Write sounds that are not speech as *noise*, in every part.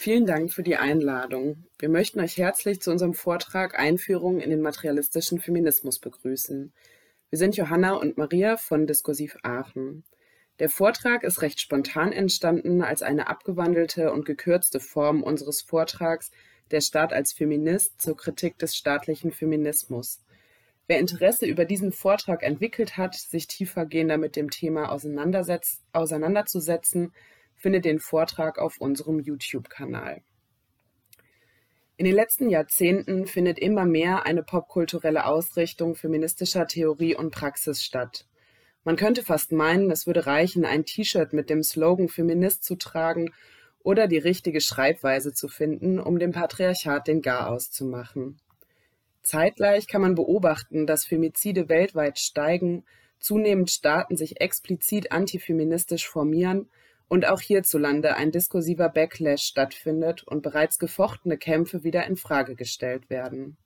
Vielen Dank für die Einladung. Wir möchten euch herzlich zu unserem Vortrag Einführung in den materialistischen Feminismus begrüßen. Wir sind Johanna und Maria von Diskursiv Aachen. Der Vortrag ist recht spontan entstanden als eine abgewandelte und gekürzte Form unseres Vortrags Der Staat als Feminist zur Kritik des staatlichen Feminismus. Wer Interesse über diesen Vortrag entwickelt hat, sich tiefergehender mit dem Thema auseinanderzusetzen, findet den Vortrag auf unserem YouTube-Kanal. In den letzten Jahrzehnten findet immer mehr eine popkulturelle Ausrichtung feministischer Theorie und Praxis statt. Man könnte fast meinen, es würde reichen, ein T-Shirt mit dem Slogan Feminist zu tragen oder die richtige Schreibweise zu finden, um dem Patriarchat den Garaus zu machen. Zeitgleich kann man beobachten, dass Femizide weltweit steigen, zunehmend Staaten sich explizit antifeministisch formieren und auch hierzulande ein diskursiver Backlash stattfindet und bereits gefochtene Kämpfe wieder in Frage gestellt werden.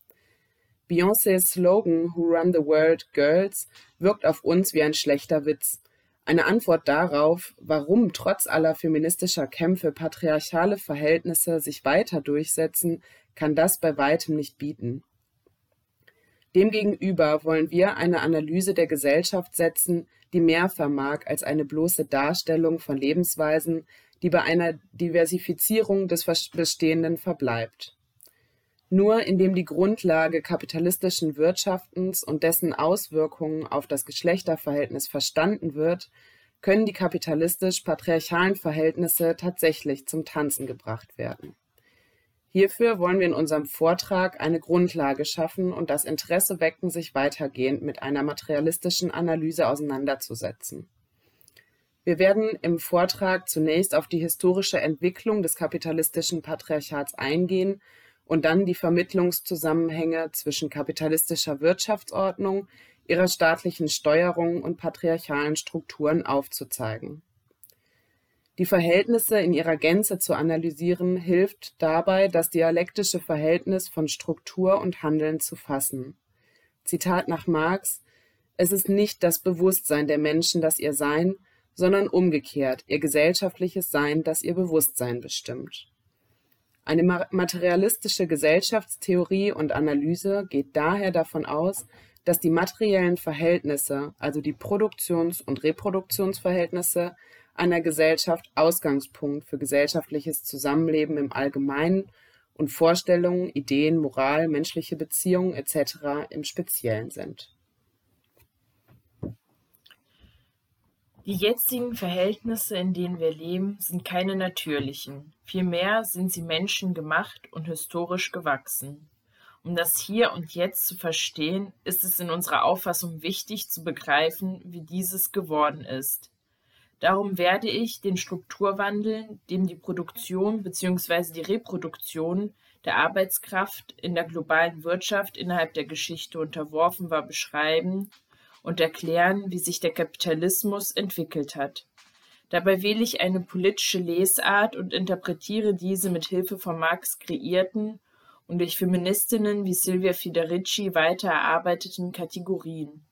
Beyoncés Slogan Who Run the World Girls wirkt auf uns wie ein schlechter Witz. Eine Antwort darauf, warum trotz aller feministischer Kämpfe patriarchale Verhältnisse sich weiter durchsetzen, kann das bei weitem nicht bieten. Demgegenüber wollen wir eine Analyse der Gesellschaft setzen, die mehr vermag als eine bloße Darstellung von Lebensweisen, die bei einer Diversifizierung des Bestehenden verbleibt. Nur indem die Grundlage kapitalistischen Wirtschaftens und dessen Auswirkungen auf das Geschlechterverhältnis verstanden wird, können die kapitalistisch-patriarchalen Verhältnisse tatsächlich zum Tanzen gebracht werden. Hierfür wollen wir in unserem Vortrag eine Grundlage schaffen und das Interesse wecken, sich weitergehend mit einer materialistischen Analyse auseinanderzusetzen. Wir werden im Vortrag zunächst auf die historische Entwicklung des kapitalistischen Patriarchats eingehen und dann die Vermittlungszusammenhänge zwischen kapitalistischer Wirtschaftsordnung, ihrer staatlichen Steuerung und patriarchalen Strukturen aufzuzeigen. Die Verhältnisse in ihrer Gänze zu analysieren, hilft dabei, das dialektische Verhältnis von Struktur und Handeln zu fassen. Zitat nach Marx Es ist nicht das Bewusstsein der Menschen, das ihr Sein, sondern umgekehrt ihr gesellschaftliches Sein, das ihr Bewusstsein bestimmt. Eine materialistische Gesellschaftstheorie und Analyse geht daher davon aus, dass die materiellen Verhältnisse, also die Produktions- und Reproduktionsverhältnisse, einer Gesellschaft Ausgangspunkt für gesellschaftliches Zusammenleben im Allgemeinen und Vorstellungen, Ideen, Moral, menschliche Beziehungen etc. im Speziellen sind. Die jetzigen Verhältnisse, in denen wir leben, sind keine natürlichen. Vielmehr sind sie menschengemacht und historisch gewachsen. Um das Hier und Jetzt zu verstehen, ist es in unserer Auffassung wichtig zu begreifen, wie dieses geworden ist. Darum werde ich den Strukturwandel, dem die Produktion bzw. die Reproduktion der Arbeitskraft in der globalen Wirtschaft innerhalb der Geschichte unterworfen war, beschreiben und erklären, wie sich der Kapitalismus entwickelt hat. Dabei wähle ich eine politische Lesart und interpretiere diese mit Hilfe von Marx kreierten und durch Feministinnen wie Silvia Federici weiter erarbeiteten Kategorien.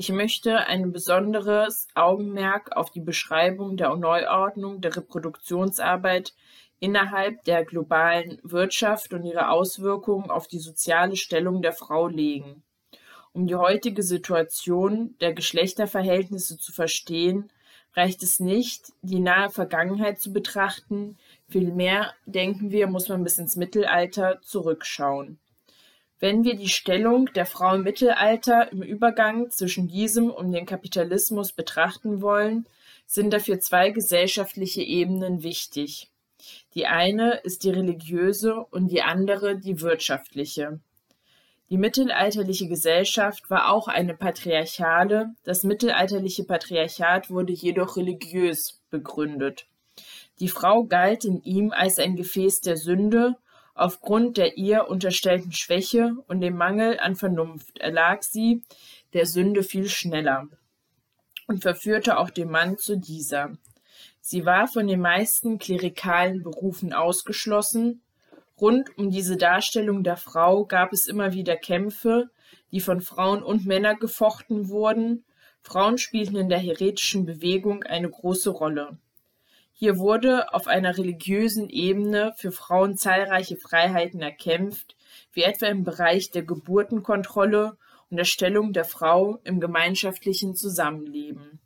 Ich möchte ein besonderes Augenmerk auf die Beschreibung der Neuordnung der Reproduktionsarbeit innerhalb der globalen Wirtschaft und ihre Auswirkungen auf die soziale Stellung der Frau legen. Um die heutige Situation der Geschlechterverhältnisse zu verstehen, reicht es nicht, die nahe Vergangenheit zu betrachten, vielmehr denken wir, muss man bis ins Mittelalter zurückschauen. Wenn wir die Stellung der Frau im Mittelalter im Übergang zwischen diesem und dem Kapitalismus betrachten wollen, sind dafür zwei gesellschaftliche Ebenen wichtig. Die eine ist die religiöse und die andere die wirtschaftliche. Die mittelalterliche Gesellschaft war auch eine patriarchale, das mittelalterliche Patriarchat wurde jedoch religiös begründet. Die Frau galt in ihm als ein Gefäß der Sünde Aufgrund der ihr unterstellten Schwäche und dem Mangel an Vernunft erlag sie der Sünde viel schneller und verführte auch den Mann zu dieser. Sie war von den meisten klerikalen Berufen ausgeschlossen. Rund um diese Darstellung der Frau gab es immer wieder Kämpfe, die von Frauen und Männern gefochten wurden. Frauen spielten in der heretischen Bewegung eine große Rolle. Hier wurde auf einer religiösen Ebene für Frauen zahlreiche Freiheiten erkämpft, wie etwa im Bereich der Geburtenkontrolle und der Stellung der Frau im gemeinschaftlichen Zusammenleben.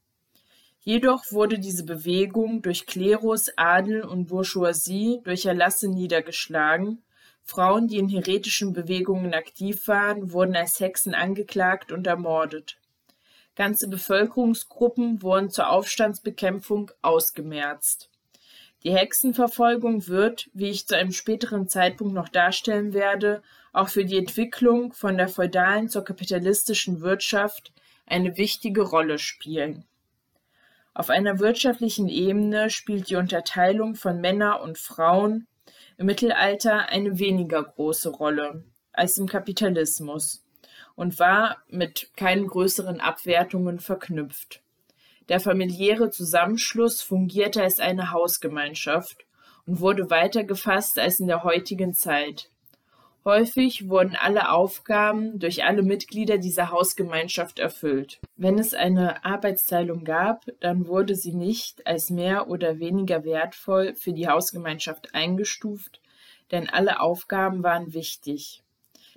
Jedoch wurde diese Bewegung durch Klerus, Adel und Bourgeoisie durch Erlasse niedergeschlagen. Frauen, die in heretischen Bewegungen aktiv waren, wurden als Hexen angeklagt und ermordet. Ganze Bevölkerungsgruppen wurden zur Aufstandsbekämpfung ausgemerzt. Die Hexenverfolgung wird, wie ich zu einem späteren Zeitpunkt noch darstellen werde, auch für die Entwicklung von der feudalen zur kapitalistischen Wirtschaft eine wichtige Rolle spielen. Auf einer wirtschaftlichen Ebene spielt die Unterteilung von Männer und Frauen im Mittelalter eine weniger große Rolle als im Kapitalismus und war mit keinen größeren Abwertungen verknüpft. Der familiäre Zusammenschluss fungierte als eine Hausgemeinschaft und wurde weiter gefasst als in der heutigen Zeit. Häufig wurden alle Aufgaben durch alle Mitglieder dieser Hausgemeinschaft erfüllt. Wenn es eine Arbeitsteilung gab, dann wurde sie nicht als mehr oder weniger wertvoll für die Hausgemeinschaft eingestuft, denn alle Aufgaben waren wichtig.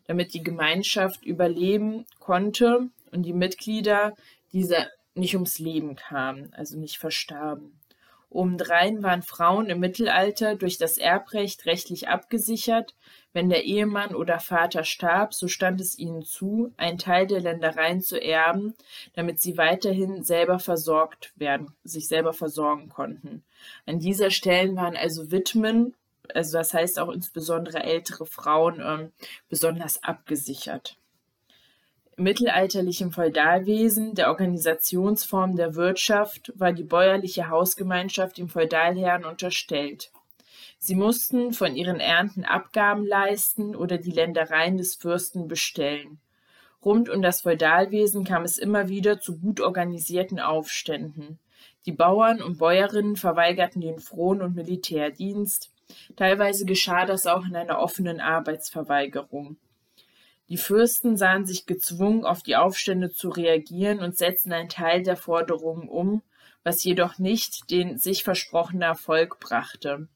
Damit die Gemeinschaft überleben konnte und die Mitglieder dieser nicht ums Leben kamen, also nicht verstarben. Obendrein waren Frauen im Mittelalter durch das Erbrecht rechtlich abgesichert. Wenn der Ehemann oder Vater starb, so stand es ihnen zu, einen Teil der Ländereien zu erben, damit sie weiterhin selber versorgt werden, sich selber versorgen konnten. An dieser Stelle waren also Witwen, also das heißt auch insbesondere ältere Frauen, ähm, besonders abgesichert mittelalterlichen Feudalwesen, der Organisationsform der Wirtschaft, war die bäuerliche Hausgemeinschaft dem Feudalherrn unterstellt. Sie mussten von ihren Ernten Abgaben leisten oder die Ländereien des Fürsten bestellen. Rund um das Feudalwesen kam es immer wieder zu gut organisierten Aufständen. Die Bauern und Bäuerinnen verweigerten den Fron- und Militärdienst. Teilweise geschah das auch in einer offenen Arbeitsverweigerung. Die Fürsten sahen sich gezwungen, auf die Aufstände zu reagieren und setzten einen Teil der Forderungen um, was jedoch nicht den sich versprochenen Erfolg brachte.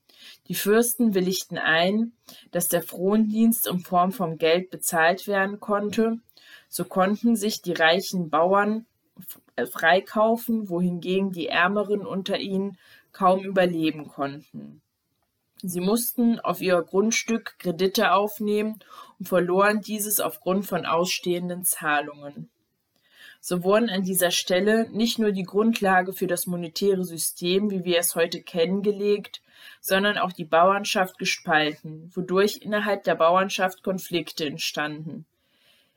Die Fürsten willigten ein, dass der Frondienst in Form von Geld bezahlt werden konnte, so konnten sich die reichen Bauern freikaufen, wohingegen die Ärmeren unter ihnen kaum überleben konnten. Sie mussten auf ihr Grundstück Kredite aufnehmen und verloren dieses aufgrund von ausstehenden Zahlungen. So wurden an dieser Stelle nicht nur die Grundlage für das monetäre System, wie wir es heute kennen, gelegt, sondern auch die Bauernschaft gespalten, wodurch innerhalb der Bauernschaft Konflikte entstanden.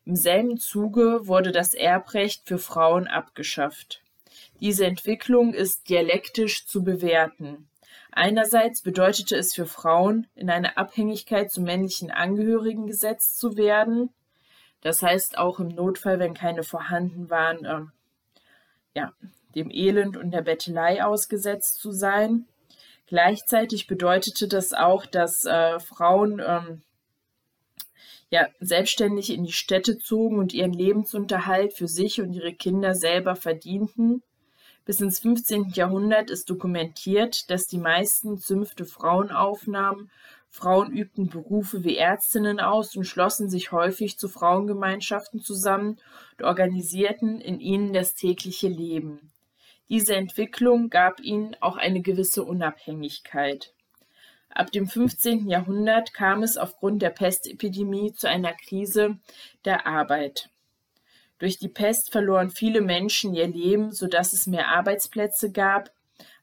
Im selben Zuge wurde das Erbrecht für Frauen abgeschafft. Diese Entwicklung ist dialektisch zu bewerten. Einerseits bedeutete es für Frauen, in eine Abhängigkeit zu männlichen Angehörigen gesetzt zu werden. Das heißt auch im Notfall, wenn keine vorhanden waren, äh, ja, dem Elend und der Bettelei ausgesetzt zu sein. Gleichzeitig bedeutete das auch, dass äh, Frauen ähm, ja, selbstständig in die Städte zogen und ihren Lebensunterhalt für sich und ihre Kinder selber verdienten. Bis ins 15. Jahrhundert ist dokumentiert, dass die meisten Zünfte Frauen aufnahmen. Frauen übten Berufe wie Ärztinnen aus und schlossen sich häufig zu Frauengemeinschaften zusammen und organisierten in ihnen das tägliche Leben. Diese Entwicklung gab ihnen auch eine gewisse Unabhängigkeit. Ab dem 15. Jahrhundert kam es aufgrund der Pestepidemie zu einer Krise der Arbeit. Durch die Pest verloren viele Menschen ihr Leben, sodass es mehr Arbeitsplätze gab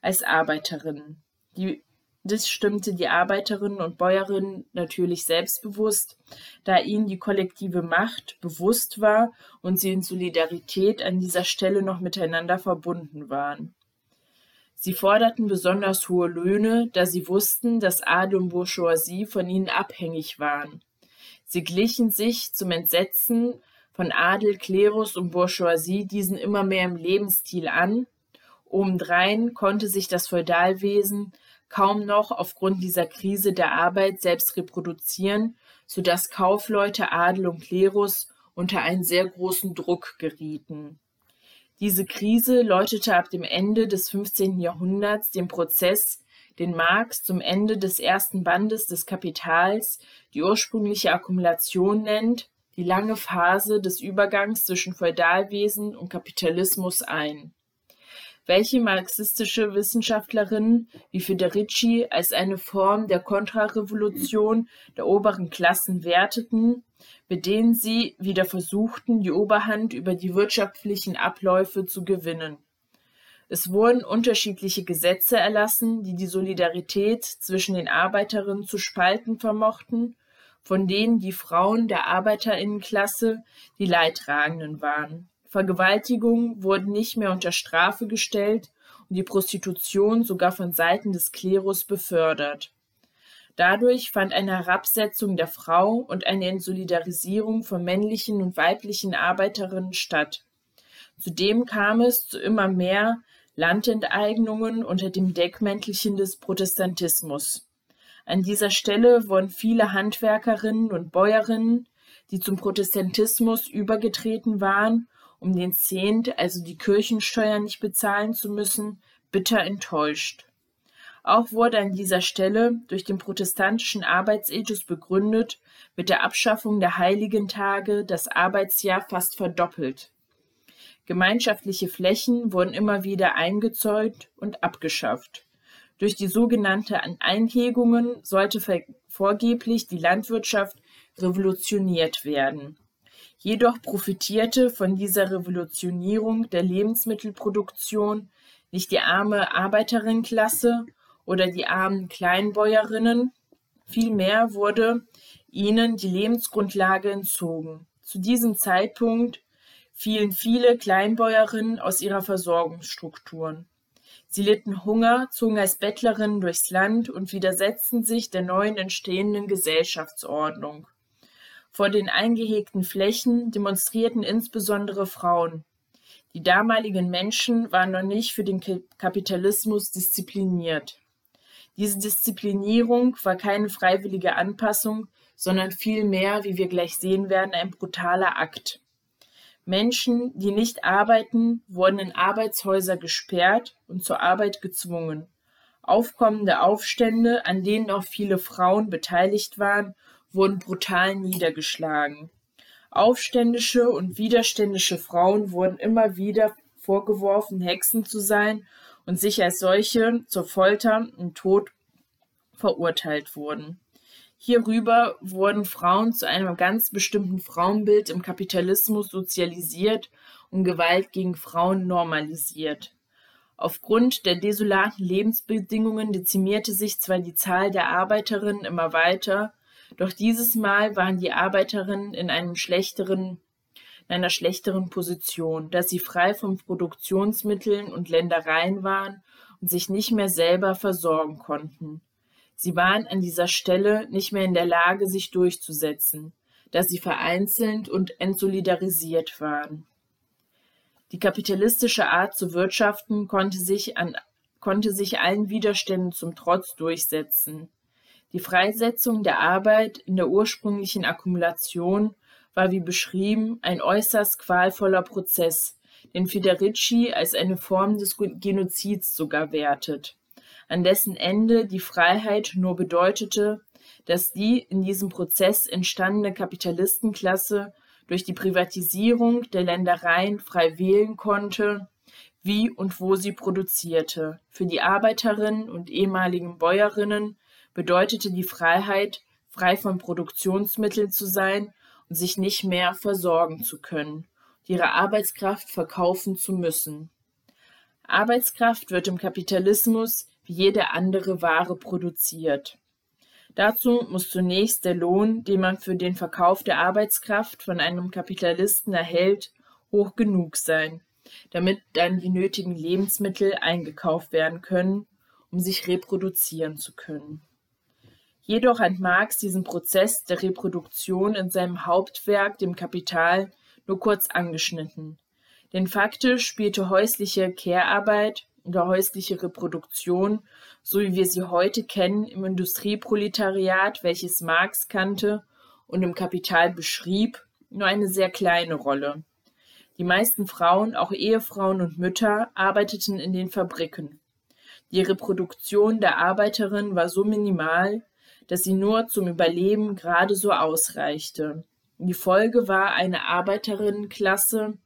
als Arbeiterinnen. Die, das stimmte die Arbeiterinnen und Bäuerinnen natürlich selbstbewusst, da ihnen die kollektive Macht bewusst war und sie in Solidarität an dieser Stelle noch miteinander verbunden waren. Sie forderten besonders hohe Löhne, da sie wussten, dass Adel und Bourgeoisie von ihnen abhängig waren. Sie glichen sich zum Entsetzen von Adel, Klerus und Bourgeoisie diesen immer mehr im Lebensstil an. Obendrein konnte sich das Feudalwesen kaum noch aufgrund dieser Krise der Arbeit selbst reproduzieren, so dass Kaufleute, Adel und Klerus unter einen sehr großen Druck gerieten. Diese Krise läutete ab dem Ende des 15. Jahrhunderts den Prozess den Marx zum Ende des ersten Bandes des Kapitals die ursprüngliche Akkumulation nennt, die lange Phase des Übergangs zwischen Feudalwesen und Kapitalismus ein. Welche marxistische Wissenschaftlerinnen wie Federici als eine Form der Kontrarevolution der oberen Klassen werteten, mit denen sie wieder versuchten, die Oberhand über die wirtschaftlichen Abläufe zu gewinnen. Es wurden unterschiedliche Gesetze erlassen, die die Solidarität zwischen den Arbeiterinnen zu spalten vermochten, von denen die Frauen der Arbeiterinnenklasse die Leidtragenden waren. Vergewaltigungen wurden nicht mehr unter Strafe gestellt und die Prostitution sogar von Seiten des Klerus befördert. Dadurch fand eine Herabsetzung der Frau und eine Entsolidarisierung von männlichen und weiblichen Arbeiterinnen statt. Zudem kam es zu immer mehr Landenteignungen unter dem Deckmäntelchen des Protestantismus. An dieser Stelle wurden viele Handwerkerinnen und Bäuerinnen, die zum Protestantismus übergetreten waren, um den Zehnt, also die Kirchensteuer nicht bezahlen zu müssen, bitter enttäuscht. Auch wurde an dieser Stelle durch den protestantischen Arbeitsethos begründet, mit der Abschaffung der heiligen Tage das Arbeitsjahr fast verdoppelt. Gemeinschaftliche Flächen wurden immer wieder eingezäunt und abgeschafft. Durch die sogenannte Einhegungen sollte vorgeblich die Landwirtschaft revolutioniert werden. Jedoch profitierte von dieser Revolutionierung der Lebensmittelproduktion nicht die arme Arbeiterinnenklasse oder die armen Kleinbäuerinnen, vielmehr wurde ihnen die Lebensgrundlage entzogen. Zu diesem Zeitpunkt fielen viele Kleinbäuerinnen aus ihrer Versorgungsstrukturen. Sie litten Hunger, zogen als Bettlerinnen durchs Land und widersetzten sich der neuen entstehenden Gesellschaftsordnung. Vor den eingehegten Flächen demonstrierten insbesondere Frauen. Die damaligen Menschen waren noch nicht für den Kapitalismus diszipliniert. Diese Disziplinierung war keine freiwillige Anpassung, sondern vielmehr, wie wir gleich sehen werden, ein brutaler Akt. Menschen, die nicht arbeiten, wurden in Arbeitshäuser gesperrt und zur Arbeit gezwungen. Aufkommende Aufstände, an denen auch viele Frauen beteiligt waren, wurden brutal niedergeschlagen. Aufständische und widerständische Frauen wurden immer wieder vorgeworfen, Hexen zu sein und sich als solche zur Folter und Tod verurteilt wurden. Hierüber wurden Frauen zu einem ganz bestimmten Frauenbild im Kapitalismus sozialisiert und Gewalt gegen Frauen normalisiert. Aufgrund der desolaten Lebensbedingungen dezimierte sich zwar die Zahl der Arbeiterinnen immer weiter, doch dieses Mal waren die Arbeiterinnen in einem schlechteren in einer schlechteren Position, da sie frei von Produktionsmitteln und Ländereien waren und sich nicht mehr selber versorgen konnten. Sie waren an dieser Stelle nicht mehr in der Lage, sich durchzusetzen, da sie vereinzelt und entsolidarisiert waren. Die kapitalistische Art zu wirtschaften konnte sich, an, konnte sich allen Widerständen zum Trotz durchsetzen. Die Freisetzung der Arbeit in der ursprünglichen Akkumulation war wie beschrieben ein äußerst qualvoller Prozess, den Federici als eine Form des Genozids sogar wertet an dessen Ende die Freiheit nur bedeutete, dass die in diesem Prozess entstandene Kapitalistenklasse durch die Privatisierung der Ländereien frei wählen konnte, wie und wo sie produzierte. Für die Arbeiterinnen und ehemaligen Bäuerinnen bedeutete die Freiheit, frei von Produktionsmitteln zu sein und sich nicht mehr versorgen zu können, ihre Arbeitskraft verkaufen zu müssen. Arbeitskraft wird im Kapitalismus wie jede andere Ware produziert. Dazu muss zunächst der Lohn, den man für den Verkauf der Arbeitskraft von einem Kapitalisten erhält, hoch genug sein, damit dann die nötigen Lebensmittel eingekauft werden können, um sich reproduzieren zu können. Jedoch hat Marx diesen Prozess der Reproduktion in seinem Hauptwerk, dem Kapital, nur kurz angeschnitten. Denn faktisch spielte häusliche Care-Arbeit oder häusliche Reproduktion, so wie wir sie heute kennen, im Industrieproletariat, welches Marx kannte und im Kapital beschrieb, nur eine sehr kleine Rolle. Die meisten Frauen, auch Ehefrauen und Mütter, arbeiteten in den Fabriken. Die Reproduktion der Arbeiterin war so minimal, dass sie nur zum Überleben gerade so ausreichte. Die Folge war eine Arbeiterinnenklasse,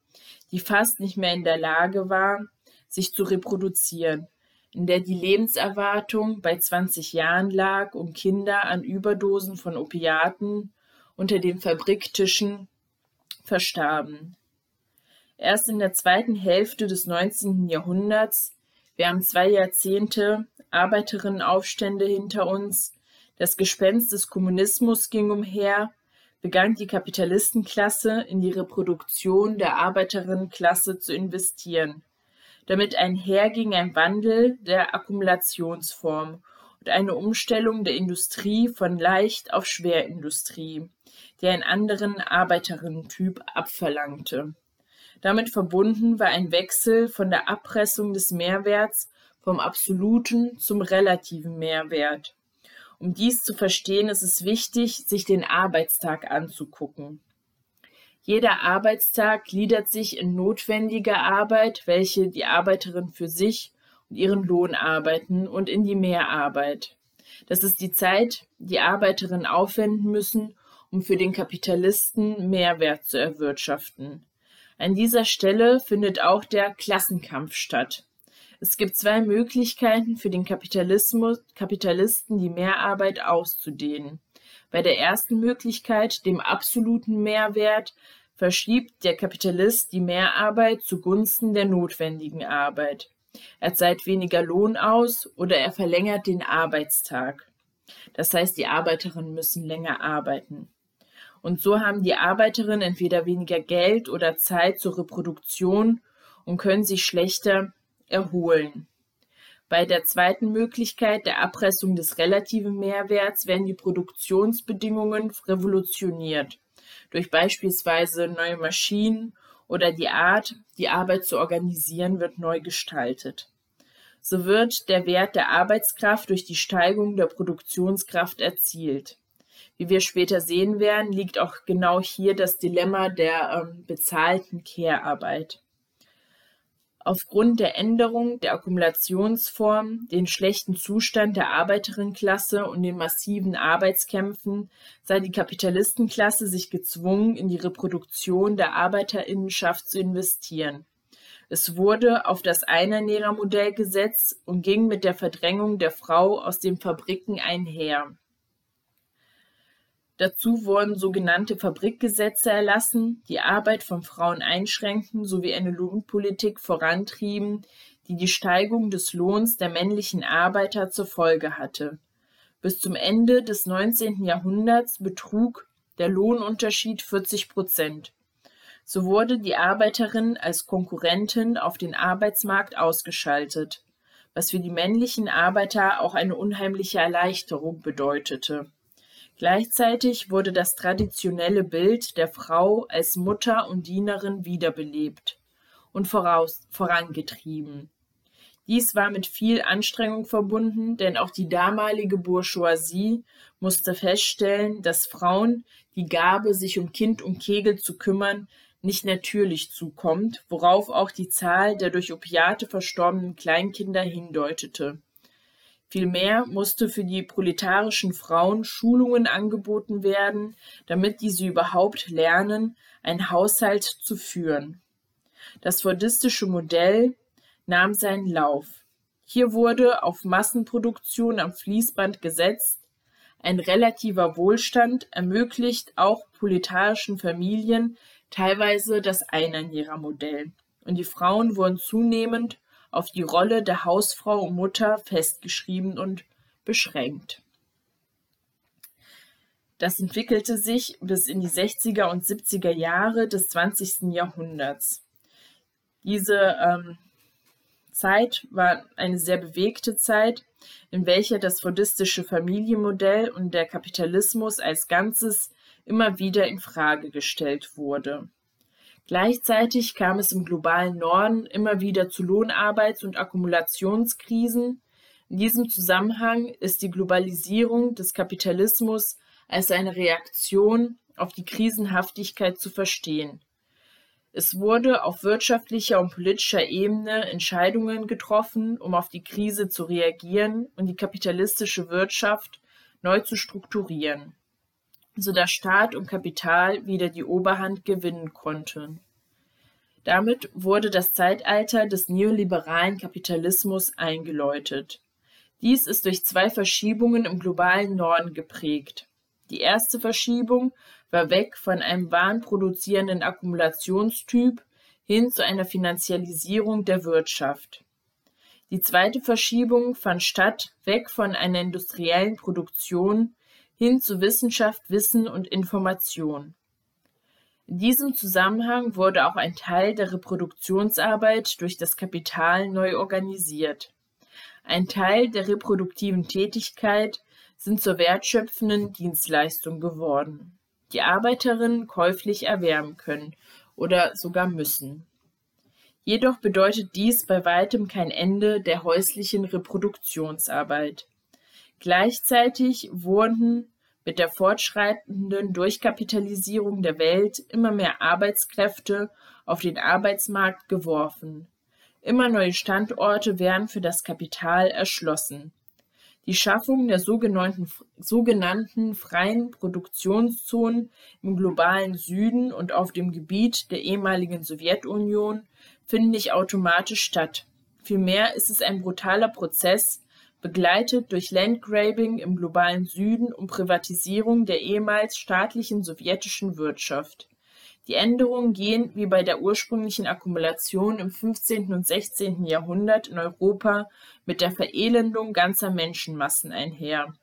die fast nicht mehr in der Lage war, sich zu reproduzieren, in der die Lebenserwartung bei 20 Jahren lag und Kinder an Überdosen von Opiaten unter den Fabriktischen verstarben. Erst in der zweiten Hälfte des 19. Jahrhunderts, wir haben zwei Jahrzehnte Arbeiterinnenaufstände hinter uns, das Gespenst des Kommunismus ging umher, begann die Kapitalistenklasse in die Reproduktion der Arbeiterinnenklasse zu investieren. Damit einherging ein Wandel der Akkumulationsform und eine Umstellung der Industrie von Leicht- auf Schwerindustrie, die einen anderen Arbeiterinnentyp abverlangte. Damit verbunden war ein Wechsel von der Abpressung des Mehrwerts vom absoluten zum relativen Mehrwert. Um dies zu verstehen, ist es wichtig, sich den Arbeitstag anzugucken. Jeder Arbeitstag gliedert sich in notwendige Arbeit, welche die Arbeiterin für sich und ihren Lohn arbeiten, und in die Mehrarbeit. Das ist die Zeit, die Arbeiterinnen aufwenden müssen, um für den Kapitalisten Mehrwert zu erwirtschaften. An dieser Stelle findet auch der Klassenkampf statt. Es gibt zwei Möglichkeiten für den Kapitalismus, Kapitalisten, die Mehrarbeit auszudehnen. Bei der ersten Möglichkeit, dem absoluten Mehrwert, verschiebt der Kapitalist die Mehrarbeit zugunsten der notwendigen Arbeit. Er zahlt weniger Lohn aus oder er verlängert den Arbeitstag. Das heißt, die Arbeiterinnen müssen länger arbeiten. Und so haben die Arbeiterinnen entweder weniger Geld oder Zeit zur Reproduktion und können sich schlechter erholen. Bei der zweiten Möglichkeit der Abpressung des relativen Mehrwerts werden die Produktionsbedingungen revolutioniert durch beispielsweise neue Maschinen oder die Art, die Arbeit zu organisieren, wird neu gestaltet. So wird der Wert der Arbeitskraft durch die Steigerung der Produktionskraft erzielt. Wie wir später sehen werden, liegt auch genau hier das Dilemma der ähm, bezahlten Care-Arbeit. Aufgrund der Änderung der Akkumulationsform, den schlechten Zustand der Arbeiterinnenklasse und den massiven Arbeitskämpfen sah die Kapitalistenklasse sich gezwungen, in die Reproduktion der Arbeiterinnenschaft zu investieren. Es wurde auf das Einnährermodell gesetzt und ging mit der Verdrängung der Frau aus den Fabriken einher. Dazu wurden sogenannte Fabrikgesetze erlassen, die Arbeit von Frauen einschränkten sowie eine Lohnpolitik vorantrieben, die die Steigerung des Lohns der männlichen Arbeiter zur Folge hatte. Bis zum Ende des 19. Jahrhunderts betrug der Lohnunterschied 40 Prozent. So wurde die Arbeiterin als Konkurrentin auf den Arbeitsmarkt ausgeschaltet, was für die männlichen Arbeiter auch eine unheimliche Erleichterung bedeutete. Gleichzeitig wurde das traditionelle Bild der Frau als Mutter und Dienerin wiederbelebt und vorangetrieben. Dies war mit viel Anstrengung verbunden, denn auch die damalige Bourgeoisie musste feststellen, dass Frauen die Gabe, sich um Kind und Kegel zu kümmern, nicht natürlich zukommt, worauf auch die Zahl der durch Opiate verstorbenen Kleinkinder hindeutete. Vielmehr musste für die proletarischen Frauen Schulungen angeboten werden, damit diese überhaupt lernen, einen Haushalt zu führen. Das fordistische Modell nahm seinen Lauf. Hier wurde auf Massenproduktion am Fließband gesetzt, ein relativer Wohlstand ermöglicht auch proletarischen Familien teilweise das Einernährermodell. Und die Frauen wurden zunehmend auf die Rolle der Hausfrau und Mutter festgeschrieben und beschränkt. Das entwickelte sich bis in die 60er und 70er Jahre des 20. Jahrhunderts. Diese ähm, Zeit war eine sehr bewegte Zeit, in welcher das fordistische Familienmodell und der Kapitalismus als Ganzes immer wieder in Frage gestellt wurde. Gleichzeitig kam es im globalen Norden immer wieder zu Lohnarbeits- und Akkumulationskrisen. In diesem Zusammenhang ist die Globalisierung des Kapitalismus als eine Reaktion auf die Krisenhaftigkeit zu verstehen. Es wurde auf wirtschaftlicher und politischer Ebene Entscheidungen getroffen, um auf die Krise zu reagieren und die kapitalistische Wirtschaft neu zu strukturieren, sodass Staat und Kapital wieder die Oberhand gewinnen konnten. Damit wurde das Zeitalter des neoliberalen Kapitalismus eingeläutet. Dies ist durch zwei Verschiebungen im globalen Norden geprägt. Die erste Verschiebung war weg von einem warenproduzierenden Akkumulationstyp hin zu einer Finanzialisierung der Wirtschaft. Die zweite Verschiebung fand statt weg von einer industriellen Produktion hin zu Wissenschaft, Wissen und Information. In diesem Zusammenhang wurde auch ein Teil der Reproduktionsarbeit durch das Kapital neu organisiert. Ein Teil der reproduktiven Tätigkeit sind zur wertschöpfenden Dienstleistung geworden, die Arbeiterinnen käuflich erwerben können oder sogar müssen. Jedoch bedeutet dies bei weitem kein Ende der häuslichen Reproduktionsarbeit. Gleichzeitig wurden mit der fortschreitenden Durchkapitalisierung der Welt immer mehr Arbeitskräfte auf den Arbeitsmarkt geworfen. Immer neue Standorte werden für das Kapital erschlossen. Die Schaffung der sogenannten, sogenannten freien Produktionszonen im globalen Süden und auf dem Gebiet der ehemaligen Sowjetunion findet nicht automatisch statt. Vielmehr ist es ein brutaler Prozess, begleitet durch Landgrabbing im globalen Süden und Privatisierung der ehemals staatlichen sowjetischen Wirtschaft. Die Änderungen gehen wie bei der ursprünglichen Akkumulation im 15. und 16. Jahrhundert in Europa mit der Verelendung ganzer Menschenmassen einher.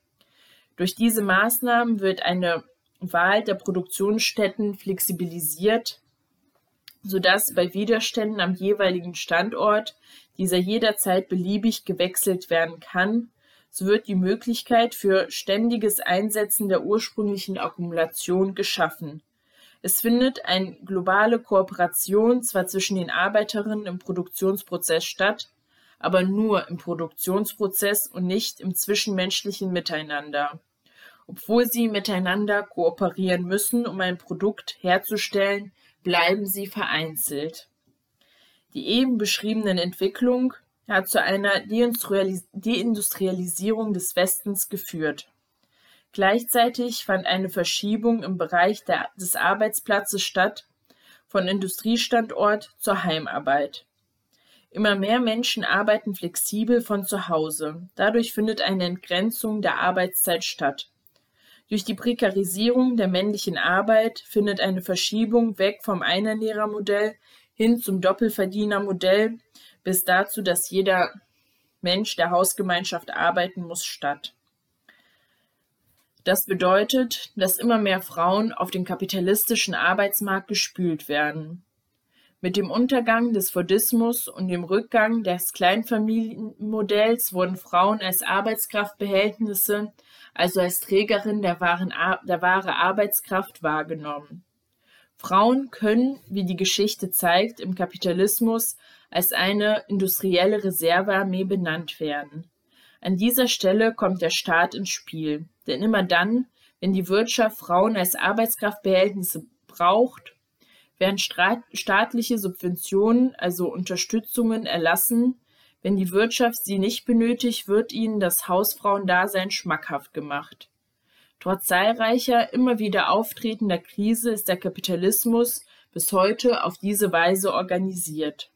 Durch diese Maßnahmen wird eine Wahl der Produktionsstätten flexibilisiert, sodass bei Widerständen am jeweiligen Standort dieser jederzeit beliebig gewechselt werden kann, so wird die Möglichkeit für ständiges Einsetzen der ursprünglichen Akkumulation geschaffen. Es findet eine globale Kooperation zwar zwischen den Arbeiterinnen im Produktionsprozess statt, aber nur im Produktionsprozess und nicht im zwischenmenschlichen Miteinander. Obwohl sie miteinander kooperieren müssen, um ein Produkt herzustellen, bleiben sie vereinzelt. Die eben beschriebenen Entwicklung hat zu einer Deindustrialisierung des Westens geführt. Gleichzeitig fand eine Verschiebung im Bereich der, des Arbeitsplatzes statt, von Industriestandort zur Heimarbeit. Immer mehr Menschen arbeiten flexibel von zu Hause. Dadurch findet eine Entgrenzung der Arbeitszeit statt. Durch die Prekarisierung der männlichen Arbeit findet eine Verschiebung weg vom Einnehmermodell hin zum Doppelverdienermodell bis dazu, dass jeder Mensch der Hausgemeinschaft arbeiten muss, statt. Das bedeutet, dass immer mehr Frauen auf den kapitalistischen Arbeitsmarkt gespült werden. Mit dem Untergang des Fordismus und dem Rückgang des Kleinfamilienmodells wurden Frauen als Arbeitskraftbehältnisse, also als Trägerin der, wahren, der wahre Arbeitskraft wahrgenommen. Frauen können, wie die Geschichte zeigt, im Kapitalismus als eine industrielle Reservearmee benannt werden. An dieser Stelle kommt der Staat ins Spiel, denn immer dann, wenn die Wirtschaft Frauen als Arbeitskraftbehältnisse braucht, werden staatliche Subventionen, also Unterstützungen, erlassen. Wenn die Wirtschaft sie nicht benötigt, wird ihnen das Hausfrauendasein schmackhaft gemacht. Trotz zahlreicher, immer wieder auftretender Krise ist der Kapitalismus bis heute auf diese Weise organisiert.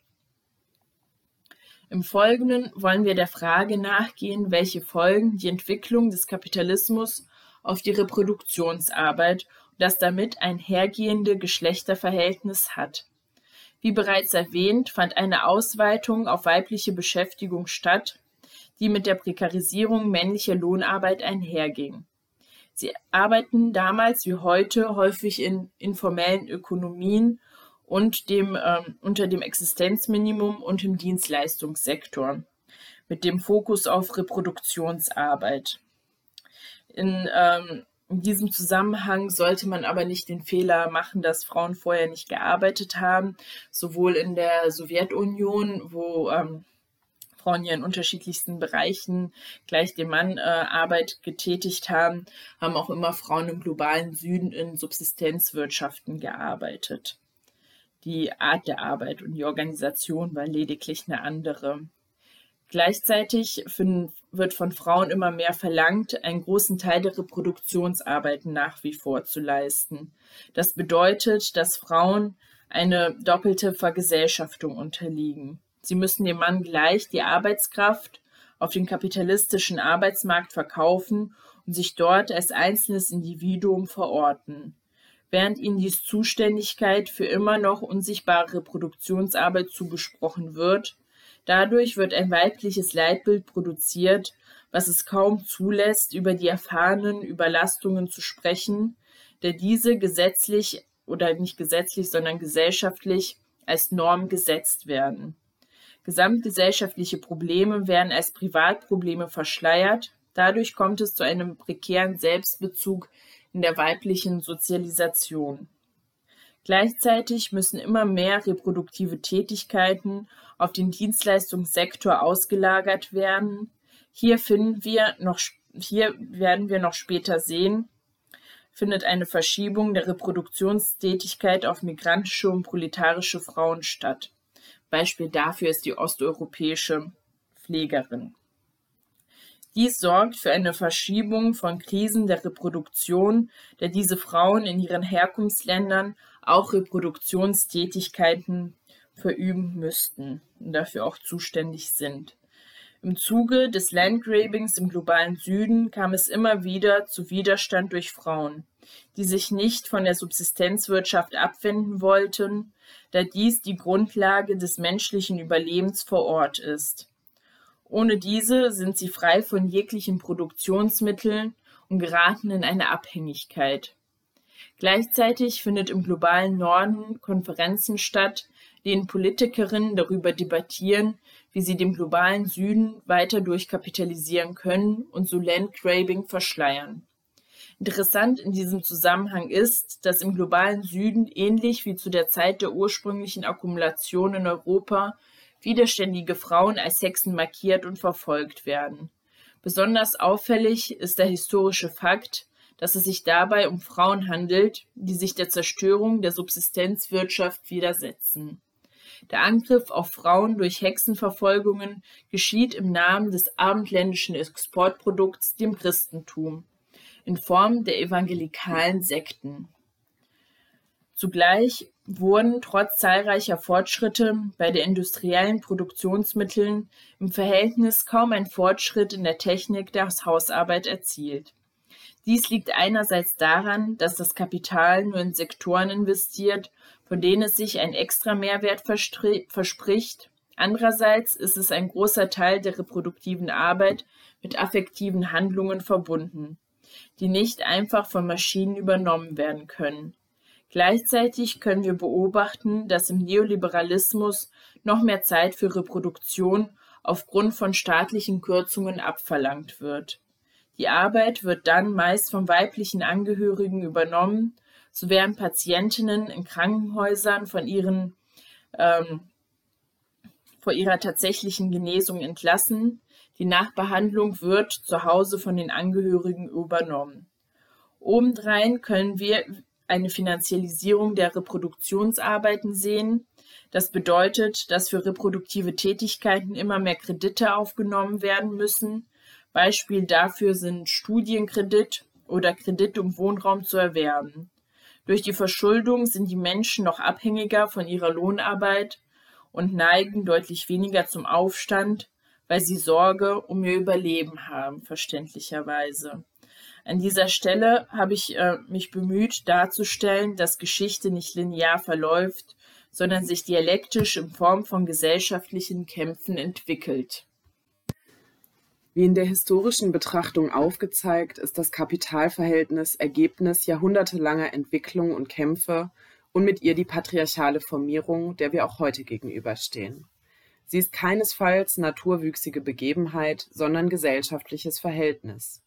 Im Folgenden wollen wir der Frage nachgehen, welche Folgen die Entwicklung des Kapitalismus auf die Reproduktionsarbeit und das damit einhergehende Geschlechterverhältnis hat. Wie bereits erwähnt, fand eine Ausweitung auf weibliche Beschäftigung statt, die mit der Prekarisierung männlicher Lohnarbeit einherging. Sie arbeiten damals wie heute häufig in informellen Ökonomien und dem, ähm, unter dem Existenzminimum und im Dienstleistungssektor mit dem Fokus auf Reproduktionsarbeit. In, ähm, in diesem Zusammenhang sollte man aber nicht den Fehler machen, dass Frauen vorher nicht gearbeitet haben, sowohl in der Sowjetunion, wo ähm, Frauen ja in unterschiedlichsten Bereichen gleich dem Mann äh, Arbeit getätigt haben, haben auch immer Frauen im globalen Süden in Subsistenzwirtschaften gearbeitet. Die Art der Arbeit und die Organisation war lediglich eine andere. Gleichzeitig wird von Frauen immer mehr verlangt, einen großen Teil der Reproduktionsarbeiten nach wie vor zu leisten. Das bedeutet, dass Frauen eine doppelte Vergesellschaftung unterliegen. Sie müssen dem Mann gleich die Arbeitskraft auf den kapitalistischen Arbeitsmarkt verkaufen und sich dort als einzelnes Individuum verorten während ihnen die Zuständigkeit für immer noch unsichtbare Reproduktionsarbeit zugesprochen wird. Dadurch wird ein weibliches Leitbild produziert, was es kaum zulässt, über die erfahrenen Überlastungen zu sprechen, der diese gesetzlich oder nicht gesetzlich, sondern gesellschaftlich als Norm gesetzt werden. Gesamtgesellschaftliche Probleme werden als Privatprobleme verschleiert. Dadurch kommt es zu einem prekären Selbstbezug in der weiblichen Sozialisation. Gleichzeitig müssen immer mehr reproduktive Tätigkeiten auf den Dienstleistungssektor ausgelagert werden. Hier finden wir noch, hier werden wir noch später sehen, findet eine Verschiebung der Reproduktionstätigkeit auf migrantische und proletarische Frauen statt. Beispiel dafür ist die osteuropäische Pflegerin. Dies sorgt für eine Verschiebung von Krisen der Reproduktion, da diese Frauen in ihren Herkunftsländern auch Reproduktionstätigkeiten verüben müssten und dafür auch zuständig sind. Im Zuge des Landgrabings im globalen Süden kam es immer wieder zu Widerstand durch Frauen, die sich nicht von der Subsistenzwirtschaft abwenden wollten, da dies die Grundlage des menschlichen Überlebens vor Ort ist. Ohne diese sind sie frei von jeglichen Produktionsmitteln und geraten in eine Abhängigkeit. Gleichzeitig findet im globalen Norden Konferenzen statt, denen Politikerinnen darüber debattieren, wie sie dem globalen Süden weiter durchkapitalisieren können und so Landgrabbing verschleiern. Interessant in diesem Zusammenhang ist, dass im globalen Süden ähnlich wie zu der Zeit der ursprünglichen Akkumulation in Europa widerständige Frauen als Hexen markiert und verfolgt werden. Besonders auffällig ist der historische Fakt, dass es sich dabei um Frauen handelt, die sich der Zerstörung der Subsistenzwirtschaft widersetzen. Der Angriff auf Frauen durch Hexenverfolgungen geschieht im Namen des abendländischen Exportprodukts, dem Christentum, in Form der evangelikalen Sekten. Zugleich wurden trotz zahlreicher Fortschritte bei den industriellen Produktionsmitteln im Verhältnis kaum ein Fortschritt in der Technik der Hausarbeit erzielt. Dies liegt einerseits daran, dass das Kapital nur in Sektoren investiert, von denen es sich ein extra Mehrwert verspricht. Andererseits ist es ein großer Teil der reproduktiven Arbeit mit affektiven Handlungen verbunden, die nicht einfach von Maschinen übernommen werden können. Gleichzeitig können wir beobachten, dass im Neoliberalismus noch mehr Zeit für Reproduktion aufgrund von staatlichen Kürzungen abverlangt wird. Die Arbeit wird dann meist von weiblichen Angehörigen übernommen, so werden Patientinnen in Krankenhäusern von ihren ähm, vor ihrer tatsächlichen Genesung entlassen. Die Nachbehandlung wird zu Hause von den Angehörigen übernommen. Obendrein können wir eine Finanzialisierung der Reproduktionsarbeiten sehen. Das bedeutet, dass für reproduktive Tätigkeiten immer mehr Kredite aufgenommen werden müssen. Beispiel dafür sind Studienkredit oder Kredit, um Wohnraum zu erwerben. Durch die Verschuldung sind die Menschen noch abhängiger von ihrer Lohnarbeit und neigen deutlich weniger zum Aufstand, weil sie Sorge um ihr Überleben haben, verständlicherweise. An dieser Stelle habe ich äh, mich bemüht darzustellen, dass Geschichte nicht linear verläuft, sondern sich dialektisch in Form von gesellschaftlichen Kämpfen entwickelt. Wie in der historischen Betrachtung aufgezeigt, ist das Kapitalverhältnis Ergebnis jahrhundertelanger Entwicklung und Kämpfe und mit ihr die patriarchale Formierung, der wir auch heute gegenüberstehen. Sie ist keinesfalls naturwüchsige Begebenheit, sondern gesellschaftliches Verhältnis.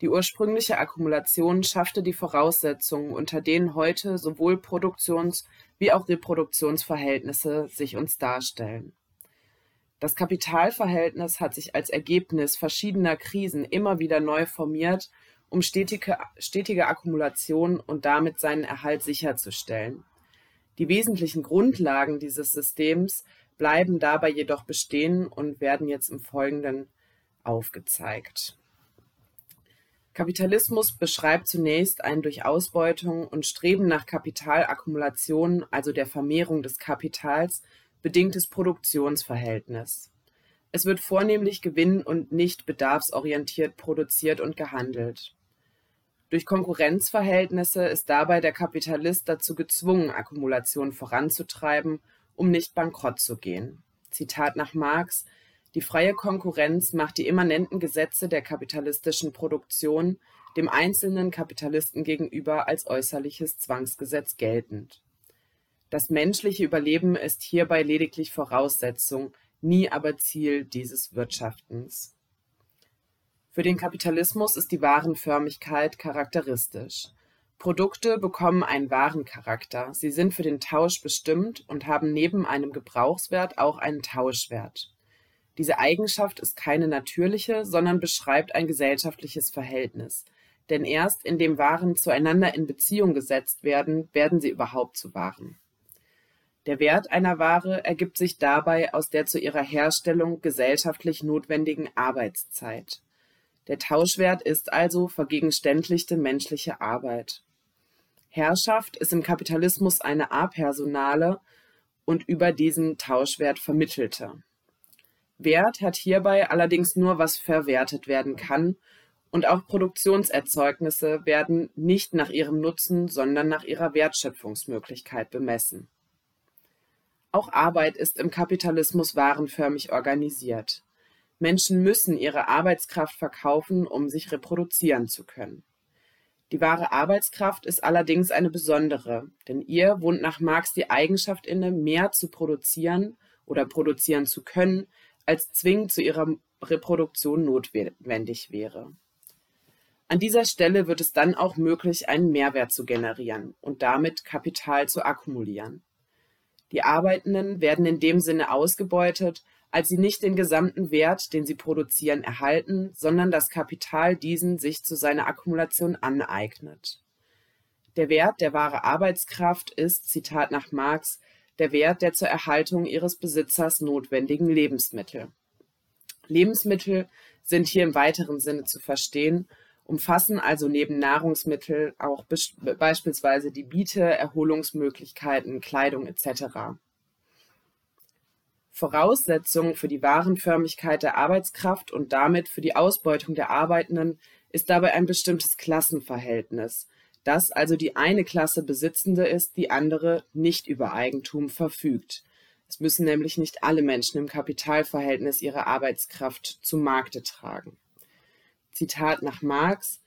Die ursprüngliche Akkumulation schaffte die Voraussetzungen, unter denen heute sowohl Produktions- wie auch Reproduktionsverhältnisse sich uns darstellen. Das Kapitalverhältnis hat sich als Ergebnis verschiedener Krisen immer wieder neu formiert, um stetige, stetige Akkumulation und damit seinen Erhalt sicherzustellen. Die wesentlichen Grundlagen dieses Systems bleiben dabei jedoch bestehen und werden jetzt im Folgenden aufgezeigt. Kapitalismus beschreibt zunächst ein durch Ausbeutung und Streben nach Kapitalakkumulation, also der Vermehrung des Kapitals, bedingtes Produktionsverhältnis. Es wird vornehmlich gewinn- und nicht bedarfsorientiert produziert und gehandelt. Durch Konkurrenzverhältnisse ist dabei der Kapitalist dazu gezwungen, Akkumulation voranzutreiben, um nicht bankrott zu gehen. Zitat nach Marx Die freie Konkurrenz macht die immanenten Gesetze der kapitalistischen Produktion dem einzelnen Kapitalisten gegenüber als äußerliches Zwangsgesetz geltend. Das menschliche Überleben ist hierbei lediglich Voraussetzung, nie aber Ziel dieses Wirtschaftens. Für den Kapitalismus ist die Warenförmigkeit charakteristisch. Produkte bekommen einen Warencharakter. Sie sind für den Tausch bestimmt und haben neben einem Gebrauchswert auch einen Tauschwert. Diese Eigenschaft ist keine natürliche, sondern beschreibt ein gesellschaftliches Verhältnis. Denn erst indem Waren zueinander in Beziehung gesetzt werden, werden sie überhaupt zu Waren. Der Wert einer Ware ergibt sich dabei aus der zu ihrer Herstellung gesellschaftlich notwendigen Arbeitszeit. Der Tauschwert ist also vergegenständlichte menschliche Arbeit. Herrschaft ist im Kapitalismus eine apersonale und über diesen Tauschwert vermittelte. Wert hat hierbei allerdings nur, was verwertet werden kann, und auch Produktionserzeugnisse werden nicht nach ihrem Nutzen, sondern nach ihrer Wertschöpfungsmöglichkeit bemessen. Auch Arbeit ist im Kapitalismus warenförmig organisiert. Menschen müssen ihre Arbeitskraft verkaufen, um sich reproduzieren zu können. Die wahre Arbeitskraft ist allerdings eine besondere, denn ihr wohnt nach Marx die Eigenschaft inne, mehr zu produzieren oder produzieren zu können, als zwingend zu ihrer Reproduktion notwendig wäre. An dieser Stelle wird es dann auch möglich, einen Mehrwert zu generieren und damit Kapital zu akkumulieren. Die Arbeitenden werden in dem Sinne ausgebeutet, als sie nicht den gesamten Wert, den sie produzieren, erhalten, sondern das Kapital diesen sich zu seiner Akkumulation aneignet. Der Wert der wahre Arbeitskraft ist, Zitat nach Marx, der Wert der zur Erhaltung ihres Besitzers notwendigen Lebensmittel. Lebensmittel sind hier im weiteren Sinne zu verstehen umfassen also neben Nahrungsmittel auch beispielsweise die Biete, Erholungsmöglichkeiten, Kleidung etc. Voraussetzung für die Warenförmigkeit der Arbeitskraft und damit für die Ausbeutung der Arbeitenden ist dabei ein bestimmtes Klassenverhältnis, das also die eine Klasse Besitzende ist, die andere nicht über Eigentum verfügt. Es müssen nämlich nicht alle Menschen im Kapitalverhältnis ihre Arbeitskraft zum Markte tragen. Zitat nach Marx,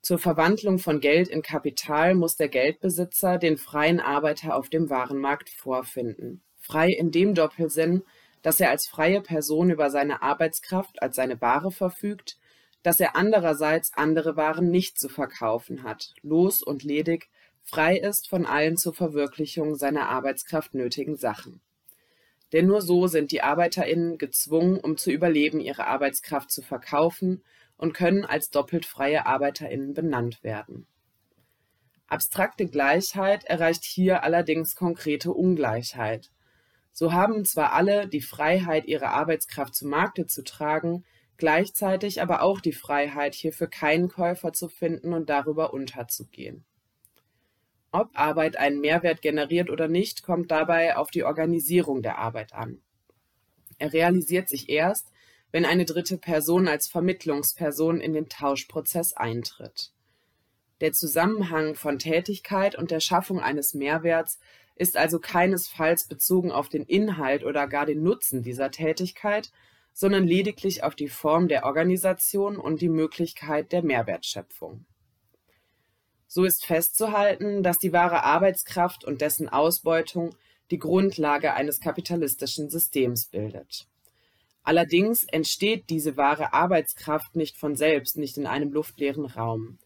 zur Verwandlung von Geld in Kapital muss der Geldbesitzer den freien Arbeiter auf dem Warenmarkt vorfinden. Frei in dem Doppelsinn, dass er als freie Person über seine Arbeitskraft als seine Ware verfügt, dass er andererseits andere Waren nicht zu verkaufen hat, los und ledig, frei ist von allen zur Verwirklichung seiner Arbeitskraft nötigen Sachen. Denn nur so sind die ArbeiterInnen gezwungen, um zu überleben, ihre Arbeitskraft zu verkaufen und können als doppelt freie ArbeiterInnen benannt werden. Abstrakte Gleichheit erreicht hier allerdings konkrete Ungleichheit. So haben zwar alle die Freiheit, ihre Arbeitskraft zu Markte zu tragen, gleichzeitig aber auch die Freiheit, hierfür keinen Käufer zu finden und darüber unterzugehen. Ob Arbeit einen Mehrwert generiert oder nicht, kommt dabei auf die Organisierung der Arbeit an. Er realisiert sich erst, wenn eine dritte Person als Vermittlungsperson in den Tauschprozess eintritt. Der Zusammenhang von Tätigkeit und der Schaffung eines Mehrwerts ist also keinesfalls bezogen auf den Inhalt oder gar den Nutzen dieser Tätigkeit, sondern lediglich auf die Form der Organisation und die Möglichkeit der Mehrwertschöpfung. So ist festzuhalten, dass die wahre Arbeitskraft und dessen Ausbeutung die Grundlage eines kapitalistischen Systems bildet. Allerdings entsteht diese wahre Arbeitskraft nicht von selbst, nicht in einem luftleeren Raum.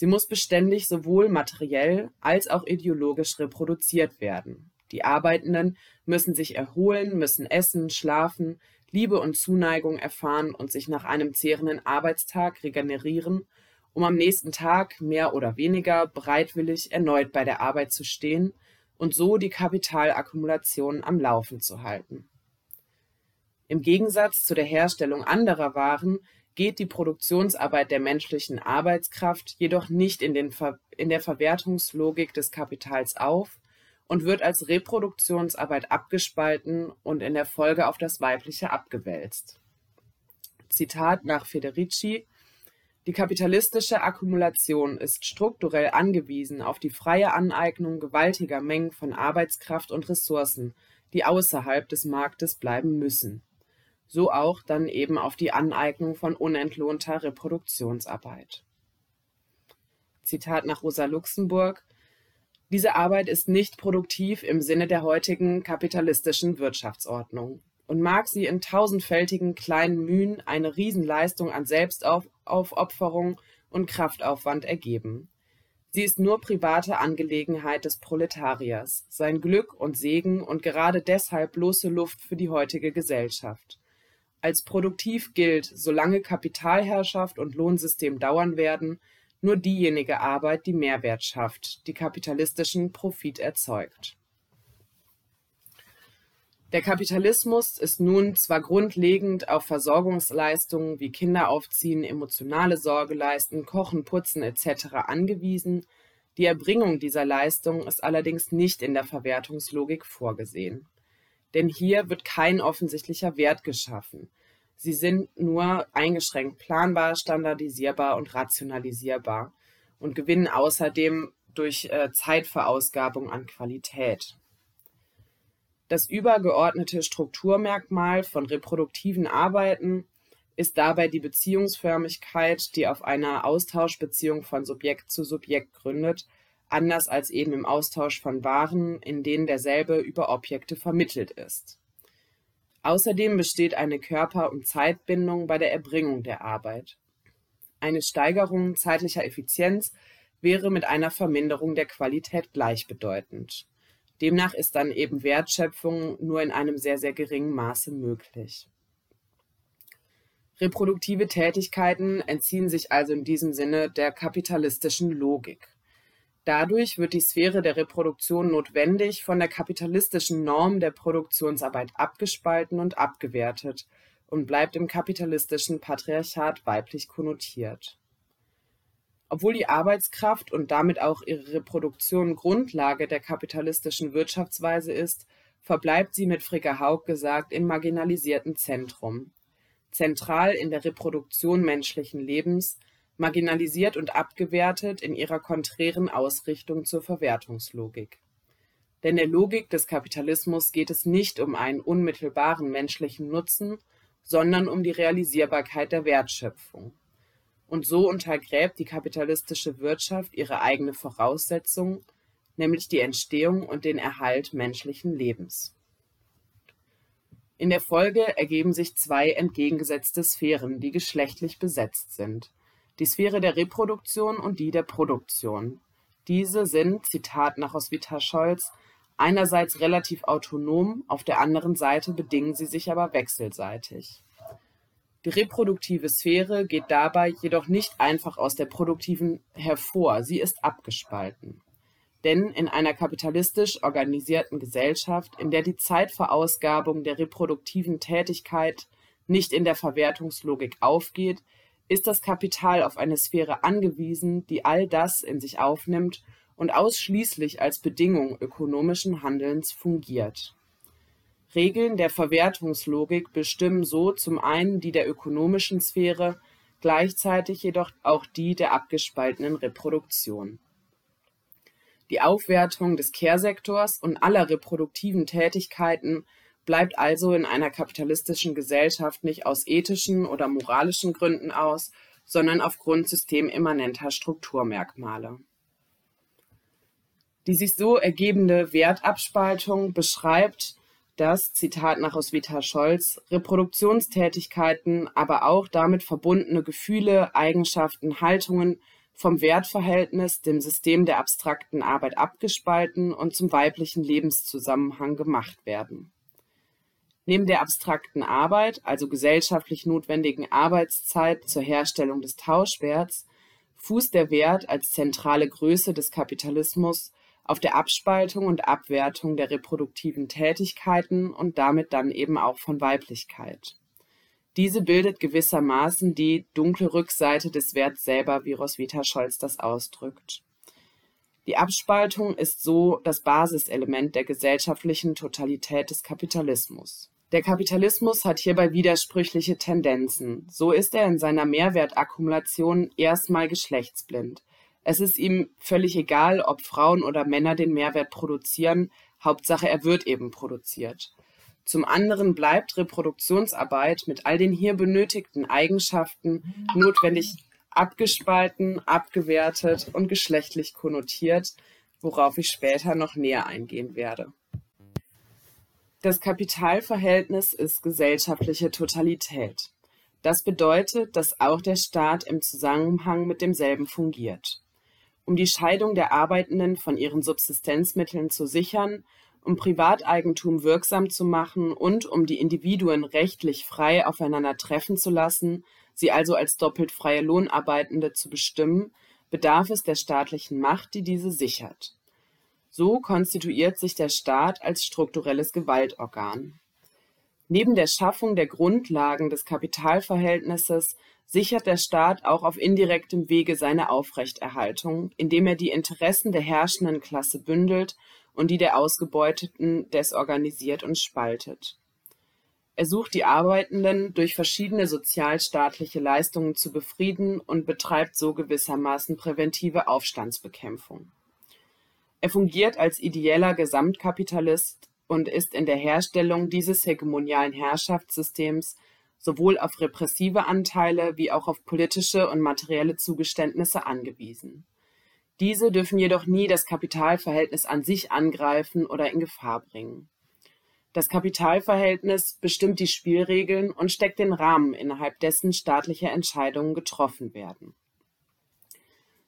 Sie muss beständig sowohl materiell als auch ideologisch reproduziert werden. Die Arbeitenden müssen sich erholen, müssen essen, schlafen, Liebe und Zuneigung erfahren und sich nach einem zehrenden Arbeitstag regenerieren, um am nächsten Tag mehr oder weniger bereitwillig erneut bei der Arbeit zu stehen und so die Kapitalakkumulation am Laufen zu halten. Im Gegensatz zu der Herstellung anderer Waren geht die Produktionsarbeit der menschlichen Arbeitskraft jedoch nicht in, Ver in der Verwertungslogik des Kapitals auf und wird als Reproduktionsarbeit abgespalten und in der Folge auf das Weibliche abgewälzt. Zitat nach Federici Die kapitalistische Akkumulation ist strukturell angewiesen auf die freie Aneignung gewaltiger Mengen von Arbeitskraft und Ressourcen, die außerhalb des Marktes bleiben müssen so auch dann eben auf die Aneignung von unentlohnter Reproduktionsarbeit. Zitat nach Rosa Luxemburg Diese Arbeit ist nicht produktiv im Sinne der heutigen kapitalistischen Wirtschaftsordnung und mag sie in tausendfältigen kleinen Mühen eine Riesenleistung an Selbstaufopferung und Kraftaufwand ergeben. Sie ist nur private Angelegenheit des Proletariers, sein Glück und Segen und gerade deshalb bloße Luft für die heutige Gesellschaft als produktiv gilt, solange Kapitalherrschaft und Lohnsystem dauern werden, nur diejenige Arbeit, die Mehrwert schafft, die kapitalistischen Profit erzeugt. Der Kapitalismus ist nun zwar grundlegend auf Versorgungsleistungen wie Kinder aufziehen, emotionale Sorge leisten, kochen, putzen etc. angewiesen, die Erbringung dieser Leistungen ist allerdings nicht in der Verwertungslogik vorgesehen denn hier wird kein offensichtlicher Wert geschaffen. Sie sind nur eingeschränkt planbar, standardisierbar und rationalisierbar und gewinnen außerdem durch äh, Zeitverausgabung an Qualität. Das übergeordnete Strukturmerkmal von reproduktiven Arbeiten ist dabei die Beziehungsförmigkeit, die auf einer Austauschbeziehung von Subjekt zu Subjekt gründet anders als eben im Austausch von Waren, in denen derselbe über Objekte vermittelt ist. Außerdem besteht eine Körper- und Zeitbindung bei der Erbringung der Arbeit. Eine Steigerung zeitlicher Effizienz wäre mit einer Verminderung der Qualität gleichbedeutend. Demnach ist dann eben Wertschöpfung nur in einem sehr, sehr geringen Maße möglich. Reproduktive Tätigkeiten entziehen sich also in diesem Sinne der kapitalistischen Logik. Dadurch wird die Sphäre der Reproduktion notwendig von der kapitalistischen Norm der Produktionsarbeit abgespalten und abgewertet und bleibt im kapitalistischen Patriarchat weiblich konnotiert. Obwohl die Arbeitskraft und damit auch ihre Reproduktion Grundlage der kapitalistischen Wirtschaftsweise ist, verbleibt sie mit Fricke Haug gesagt im marginalisierten Zentrum. Zentral in der Reproduktion menschlichen Lebens marginalisiert und abgewertet in ihrer konträren Ausrichtung zur Verwertungslogik. Denn der Logik des Kapitalismus geht es nicht um einen unmittelbaren menschlichen Nutzen, sondern um die Realisierbarkeit der Wertschöpfung. Und so untergräbt die kapitalistische Wirtschaft ihre eigene Voraussetzung, nämlich die Entstehung und den Erhalt menschlichen Lebens. In der Folge ergeben sich zwei entgegengesetzte Sphären, die geschlechtlich besetzt sind die Sphäre der Reproduktion und die der Produktion. Diese sind, Zitat nach Roswitha Scholz, einerseits relativ autonom, auf der anderen Seite bedingen sie sich aber wechselseitig. Die reproduktive Sphäre geht dabei jedoch nicht einfach aus der produktiven hervor, sie ist abgespalten. Denn in einer kapitalistisch organisierten Gesellschaft, in der die Zeitverausgabung der reproduktiven Tätigkeit nicht in der Verwertungslogik aufgeht, ist das Kapital auf eine Sphäre angewiesen, die all das in sich aufnimmt und ausschließlich als Bedingung ökonomischen Handelns fungiert. Regeln der Verwertungslogik bestimmen so zum einen die der ökonomischen Sphäre, gleichzeitig jedoch auch die der abgespaltenen Reproduktion. Die Aufwertung des Kehrsektors und aller reproduktiven Tätigkeiten bleibt also in einer kapitalistischen Gesellschaft nicht aus ethischen oder moralischen Gründen aus, sondern aufgrund systemimmanenter Strukturmerkmale. Die sich so ergebende Wertabspaltung beschreibt, dass, Zitat nach Oswita Scholz, Reproduktionstätigkeiten, aber auch damit verbundene Gefühle, Eigenschaften, Haltungen vom Wertverhältnis, dem System der abstrakten Arbeit abgespalten und zum weiblichen Lebenszusammenhang gemacht werden. Neben der abstrakten Arbeit, also gesellschaftlich notwendigen Arbeitszeit zur Herstellung des Tauschwerts, fußt der Wert als zentrale Größe des Kapitalismus auf der Abspaltung und Abwertung der reproduktiven Tätigkeiten und damit dann eben auch von Weiblichkeit. Diese bildet gewissermaßen die dunkle Rückseite des Werts selber, wie Roswitha Scholz das ausdrückt. Die Abspaltung ist so das Basiselement der gesellschaftlichen Totalität des Kapitalismus. Der Kapitalismus hat hierbei widersprüchliche Tendenzen. So ist er in seiner Mehrwertakkumulation erstmal geschlechtsblind. Es ist ihm völlig egal, ob Frauen oder Männer den Mehrwert produzieren, Hauptsache er wird eben produziert. Zum anderen bleibt Reproduktionsarbeit mit all den hier benötigten Eigenschaften notwendig abgespalten, abgewertet und geschlechtlich konnotiert, worauf ich später noch näher eingehen werde. Das Kapitalverhältnis ist gesellschaftliche Totalität. Das bedeutet, dass auch der Staat im Zusammenhang mit demselben fungiert um die Scheidung der Arbeitenden von ihren Subsistenzmitteln zu sichern, um Privateigentum wirksam zu machen und um die Individuen rechtlich frei aufeinander treffen zu lassen, sie also als doppelt freie Lohnarbeitende zu bestimmen, bedarf es der staatlichen Macht, die diese sichert. So konstituiert sich der Staat als strukturelles Gewaltorgan. Neben der Schaffung der Grundlagen des Kapitalverhältnisses sichert der Staat auch auf indirektem Wege seine Aufrechterhaltung, indem er die Interessen der herrschenden Klasse bündelt und die der Ausgebeuteten desorganisiert und spaltet. Er sucht die Arbeitenden durch verschiedene sozialstaatliche Leistungen zu befrieden und betreibt so gewissermaßen präventive Aufstandsbekämpfung. Er fungiert als ideeller Gesamtkapitalist und ist in der Herstellung dieses hegemonialen Herrschaftssystems sowohl auf repressive Anteile wie auch auf politische und materielle Zugeständnisse angewiesen. Diese dürfen jedoch nie das Kapitalverhältnis an sich angreifen oder in Gefahr bringen. Das Kapitalverhältnis bestimmt die Spielregeln und steckt den Rahmen, innerhalb dessen staatliche Entscheidungen getroffen werden.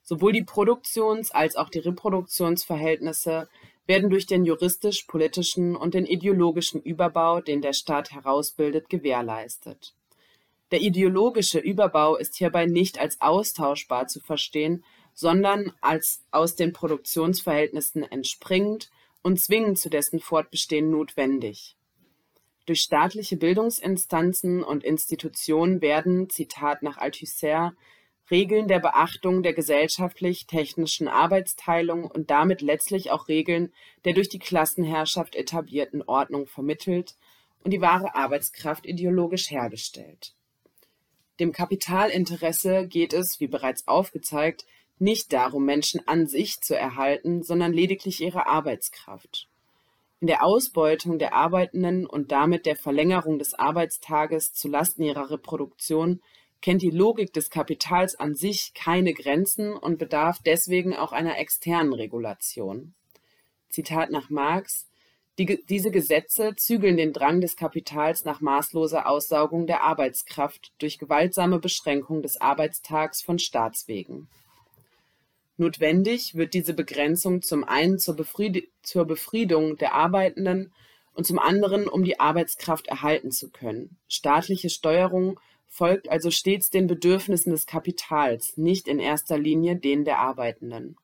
Sowohl die Produktions- als auch die Reproduktionsverhältnisse werden durch den juristisch-politischen und den ideologischen Überbau, den der Staat herausbildet, gewährleistet. Der ideologische Überbau ist hierbei nicht als austauschbar zu verstehen, sondern als aus den Produktionsverhältnissen entspringend und zwingend zu dessen Fortbestehen notwendig. Durch staatliche Bildungsinstanzen und Institutionen werden, Zitat nach Althusser, Regeln der Beachtung der gesellschaftlich-technischen Arbeitsteilung und damit letztlich auch Regeln der durch die Klassenherrschaft etablierten Ordnung vermittelt und die wahre Arbeitskraft ideologisch hergestellt. Dem Kapitalinteresse geht es, wie bereits aufgezeigt, nicht darum, Menschen an sich zu erhalten, sondern lediglich ihre Arbeitskraft. In der Ausbeutung der Arbeitenden und damit der Verlängerung des Arbeitstages zu Lasten ihrer Reproduktion kennt die Logik des Kapitals an sich keine Grenzen und bedarf deswegen auch einer externen Regulation. Zitat nach Marx die, diese Gesetze zügeln den Drang des Kapitals nach maßloser Aussaugung der Arbeitskraft durch gewaltsame Beschränkung des Arbeitstags von Staatswegen. Notwendig wird diese Begrenzung zum einen zur, Befried zur Befriedung der Arbeitenden und zum anderen, um die Arbeitskraft erhalten zu können. Staatliche Steuerung folgt also stets den Bedürfnissen des Kapitals, nicht in erster Linie denen der Arbeitenden.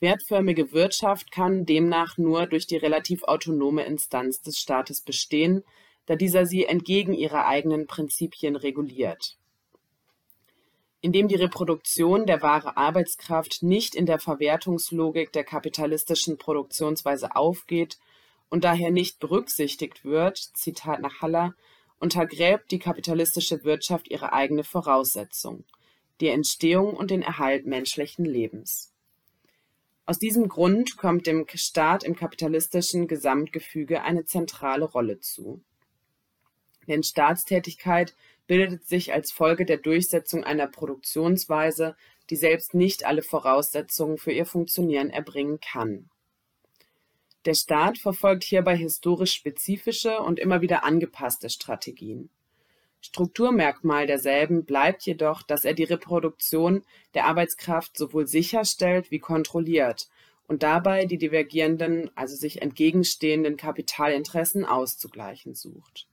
Wertförmige Wirtschaft kann demnach nur durch die relativ autonome Instanz des Staates bestehen, da dieser sie entgegen ihrer eigenen Prinzipien reguliert. Indem die Reproduktion der wahre Arbeitskraft nicht in der Verwertungslogik der kapitalistischen Produktionsweise aufgeht und daher nicht berücksichtigt wird, Zitat nach Haller, untergräbt die kapitalistische Wirtschaft ihre eigene Voraussetzung, die Entstehung und den Erhalt menschlichen Lebens. Aus diesem Grund kommt dem Staat im kapitalistischen Gesamtgefüge eine zentrale Rolle zu. Denn Staatstätigkeit bildet sich als Folge der Durchsetzung einer Produktionsweise, die selbst nicht alle Voraussetzungen für ihr Funktionieren erbringen kann. Der Staat verfolgt hierbei historisch spezifische und immer wieder angepasste Strategien. Strukturmerkmal derselben bleibt jedoch, dass er die Reproduktion der Arbeitskraft sowohl sicherstellt wie kontrolliert und dabei die divergierenden, also sich entgegenstehenden Kapitalinteressen auszugleichen sucht.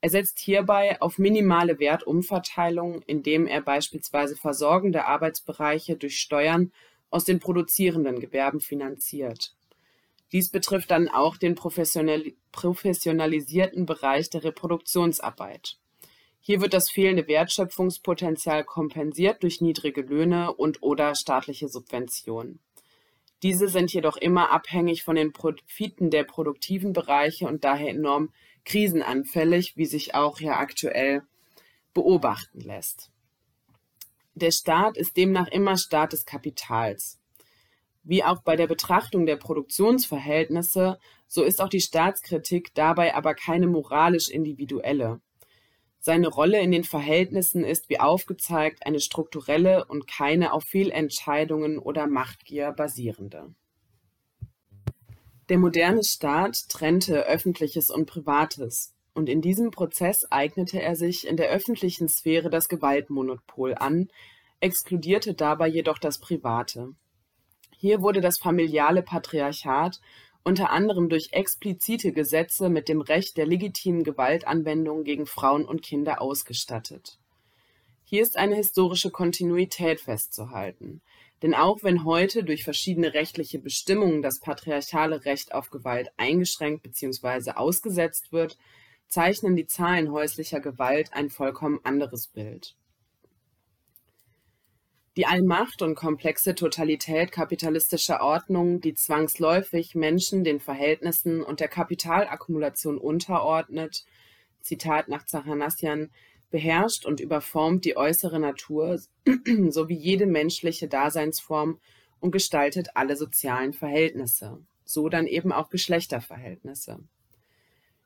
Er setzt hierbei auf minimale Wertumverteilung, indem er beispielsweise versorgende Arbeitsbereiche durch Steuern aus den produzierenden Gewerben finanziert. Dies betrifft dann auch den professionalisierten Bereich der Reproduktionsarbeit. Hier wird das fehlende Wertschöpfungspotenzial kompensiert durch niedrige Löhne und oder staatliche Subventionen. Diese sind jedoch immer abhängig von den Profiten der produktiven Bereiche und daher enorm krisenanfällig, wie sich auch ja aktuell beobachten lässt. Der Staat ist demnach immer Staat des Kapitals. Wie auch bei der Betrachtung der Produktionsverhältnisse, so ist auch die Staatskritik dabei aber keine moralisch individuelle. Seine Rolle in den Verhältnissen ist, wie aufgezeigt, eine strukturelle und keine auf Fehlentscheidungen oder Machtgier basierende. Der moderne Staat trennte Öffentliches und Privates, und in diesem Prozess eignete er sich in der öffentlichen Sphäre das Gewaltmonopol an, exkludierte dabei jedoch das Private. Hier wurde das familiale Patriarchat unter anderem durch explizite Gesetze mit dem Recht der legitimen Gewaltanwendung gegen Frauen und Kinder ausgestattet. Hier ist eine historische Kontinuität festzuhalten. Denn auch wenn heute durch verschiedene rechtliche Bestimmungen das patriarchale Recht auf Gewalt eingeschränkt bzw. ausgesetzt wird, zeichnen die Zahlen häuslicher Gewalt ein vollkommen anderes Bild. Die Allmacht und komplexe Totalität kapitalistischer Ordnung, die zwangsläufig Menschen den Verhältnissen und der Kapitalakkumulation unterordnet, Zitat nach Zachanassian, beherrscht und überformt die äußere Natur *clears throat* sowie jede menschliche Daseinsform und gestaltet alle sozialen Verhältnisse, so dann eben auch Geschlechterverhältnisse.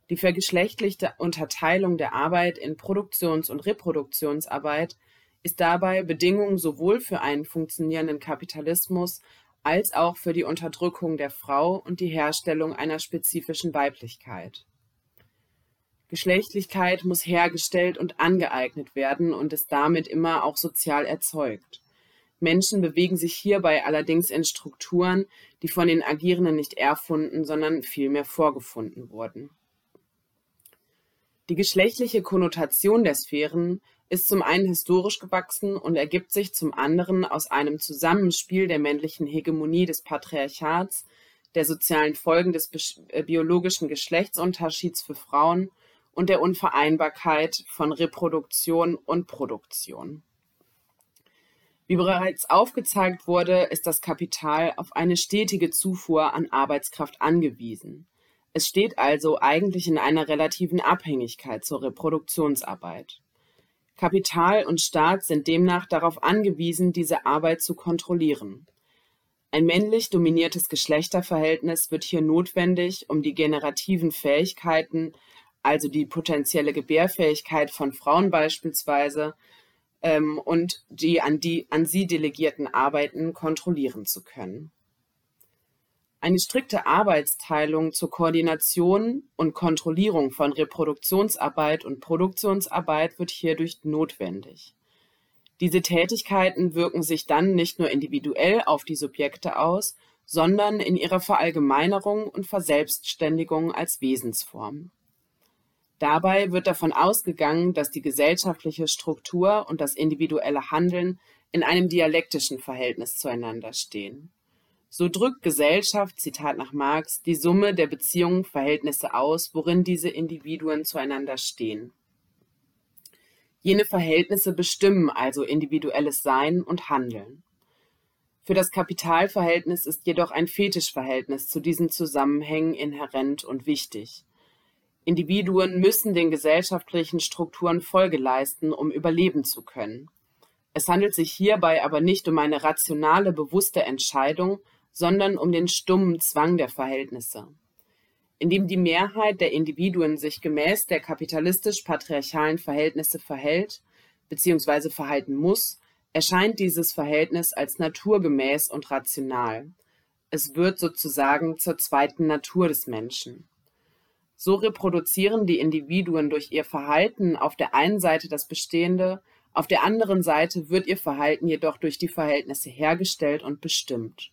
Die vergeschlechtlichte Unterteilung der Arbeit in Produktions- und Reproduktionsarbeit ist dabei Bedingung sowohl für einen funktionierenden Kapitalismus als auch für die Unterdrückung der Frau und die Herstellung einer spezifischen Weiblichkeit. Geschlechtlichkeit muss hergestellt und angeeignet werden und ist damit immer auch sozial erzeugt. Menschen bewegen sich hierbei allerdings in Strukturen, die von den Agierenden nicht erfunden, sondern vielmehr vorgefunden wurden. Die geschlechtliche Konnotation der Sphären ist zum einen historisch gewachsen und ergibt sich zum anderen aus einem Zusammenspiel der männlichen Hegemonie des Patriarchats, der sozialen Folgen des äh, biologischen Geschlechtsunterschieds für Frauen und der Unvereinbarkeit von Reproduktion und Produktion. Wie bereits aufgezeigt wurde, ist das Kapital auf eine stetige Zufuhr an Arbeitskraft angewiesen. Es steht also eigentlich in einer relativen Abhängigkeit zur Reproduktionsarbeit. Kapital und Staat sind demnach darauf angewiesen, diese Arbeit zu kontrollieren. Ein männlich dominiertes Geschlechterverhältnis wird hier notwendig, um die generativen Fähigkeiten, also die potenzielle Gebärfähigkeit von Frauen beispielsweise, ähm, und die an, die an sie delegierten Arbeiten kontrollieren zu können. Eine strikte Arbeitsteilung zur Koordination und Kontrollierung von Reproduktionsarbeit und Produktionsarbeit wird hierdurch notwendig. Diese Tätigkeiten wirken sich dann nicht nur individuell auf die Subjekte aus, sondern in ihrer Verallgemeinerung und Verselbstständigung als Wesensform. Dabei wird davon ausgegangen, dass die gesellschaftliche Struktur und das individuelle Handeln in einem dialektischen Verhältnis zueinander stehen. So drückt Gesellschaft, Zitat nach Marx, die Summe der Beziehungen, Verhältnisse aus, worin diese Individuen zueinander stehen. Jene Verhältnisse bestimmen also individuelles Sein und Handeln. Für das Kapitalverhältnis ist jedoch ein Fetischverhältnis zu diesen Zusammenhängen inhärent und wichtig. Individuen müssen den gesellschaftlichen Strukturen Folge leisten, um überleben zu können. Es handelt sich hierbei aber nicht um eine rationale, bewusste Entscheidung, sondern um den stummen Zwang der Verhältnisse. Indem die Mehrheit der Individuen sich gemäß der kapitalistisch-patriarchalen Verhältnisse verhält bzw. verhalten muss, erscheint dieses Verhältnis als naturgemäß und rational. Es wird sozusagen zur zweiten Natur des Menschen. So reproduzieren die Individuen durch ihr Verhalten auf der einen Seite das Bestehende, auf der anderen Seite wird ihr Verhalten jedoch durch die Verhältnisse hergestellt und bestimmt.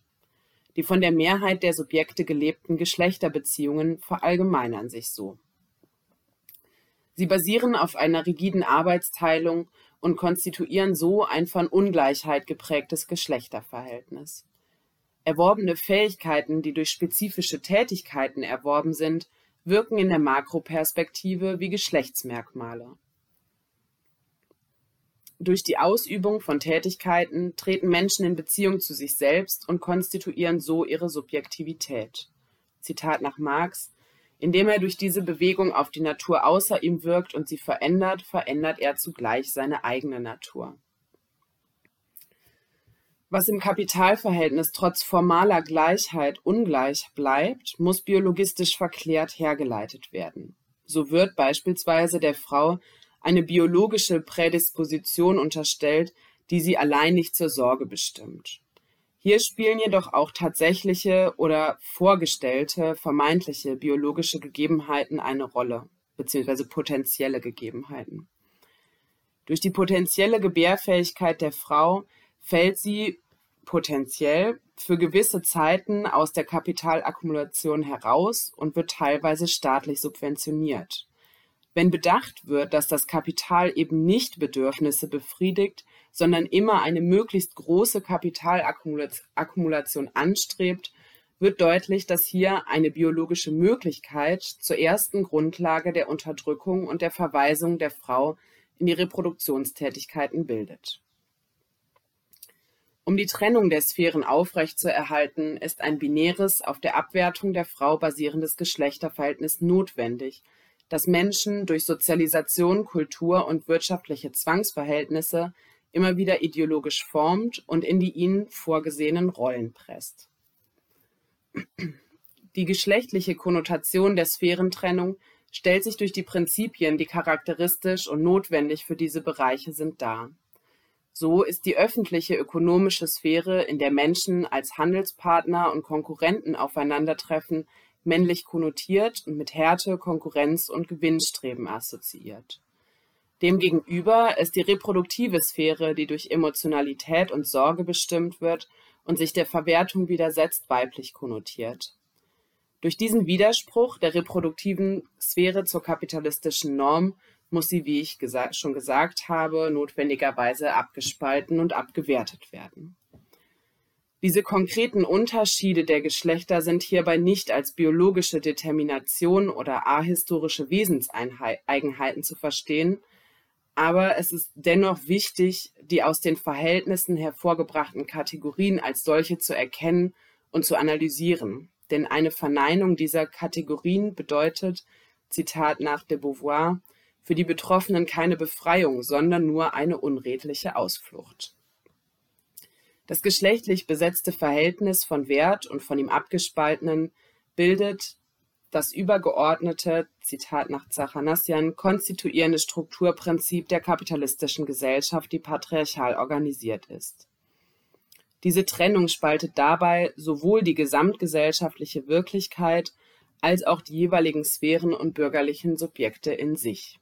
Die von der Mehrheit der Subjekte gelebten Geschlechterbeziehungen verallgemeinern sich so. Sie basieren auf einer rigiden Arbeitsteilung und konstituieren so ein von Ungleichheit geprägtes Geschlechterverhältnis. Erworbene Fähigkeiten, die durch spezifische Tätigkeiten erworben sind, wirken in der Makroperspektive wie Geschlechtsmerkmale. Durch die Ausübung von Tätigkeiten treten Menschen in Beziehung zu sich selbst und konstituieren so ihre Subjektivität. Zitat nach Marx Indem er durch diese Bewegung auf die Natur außer ihm wirkt und sie verändert, verändert er zugleich seine eigene Natur. Was im Kapitalverhältnis trotz formaler Gleichheit ungleich bleibt, muss biologistisch verklärt hergeleitet werden. So wird beispielsweise der Frau eine biologische Prädisposition unterstellt, die sie allein nicht zur Sorge bestimmt. Hier spielen jedoch auch tatsächliche oder vorgestellte vermeintliche biologische Gegebenheiten eine Rolle, beziehungsweise potenzielle Gegebenheiten. Durch die potenzielle Gebärfähigkeit der Frau fällt sie potenziell für gewisse Zeiten aus der Kapitalakkumulation heraus und wird teilweise staatlich subventioniert. Wenn bedacht wird, dass das Kapital eben nicht Bedürfnisse befriedigt, sondern immer eine möglichst große Kapitalakkumulation anstrebt, wird deutlich, dass hier eine biologische Möglichkeit zur ersten Grundlage der Unterdrückung und der Verweisung der Frau in die Reproduktionstätigkeiten bildet. Um die Trennung der Sphären aufrechtzuerhalten, ist ein binäres, auf der Abwertung der Frau basierendes Geschlechterverhältnis notwendig, das Menschen durch Sozialisation, Kultur und wirtschaftliche Zwangsverhältnisse immer wieder ideologisch formt und in die ihnen vorgesehenen Rollen presst. Die geschlechtliche Konnotation der Sphärentrennung stellt sich durch die Prinzipien, die charakteristisch und notwendig für diese Bereiche sind, dar. So ist die öffentliche ökonomische Sphäre, in der Menschen als Handelspartner und Konkurrenten aufeinandertreffen, männlich konnotiert und mit Härte, Konkurrenz und Gewinnstreben assoziiert. Demgegenüber ist die reproduktive Sphäre, die durch Emotionalität und Sorge bestimmt wird und sich der Verwertung widersetzt, weiblich konnotiert. Durch diesen Widerspruch der reproduktiven Sphäre zur kapitalistischen Norm muss sie, wie ich gesa schon gesagt habe, notwendigerweise abgespalten und abgewertet werden. Diese konkreten Unterschiede der Geschlechter sind hierbei nicht als biologische Determination oder ahistorische Wesenseigenheiten zu verstehen, aber es ist dennoch wichtig, die aus den Verhältnissen hervorgebrachten Kategorien als solche zu erkennen und zu analysieren. Denn eine Verneinung dieser Kategorien bedeutet, Zitat nach de Beauvoir, für die Betroffenen keine Befreiung, sondern nur eine unredliche Ausflucht. Das geschlechtlich besetzte Verhältnis von Wert und von ihm abgespaltenen bildet das übergeordnete, Zitat nach Zachanassian, konstituierende Strukturprinzip der kapitalistischen Gesellschaft, die patriarchal organisiert ist. Diese Trennung spaltet dabei sowohl die gesamtgesellschaftliche Wirklichkeit als auch die jeweiligen Sphären und bürgerlichen Subjekte in sich.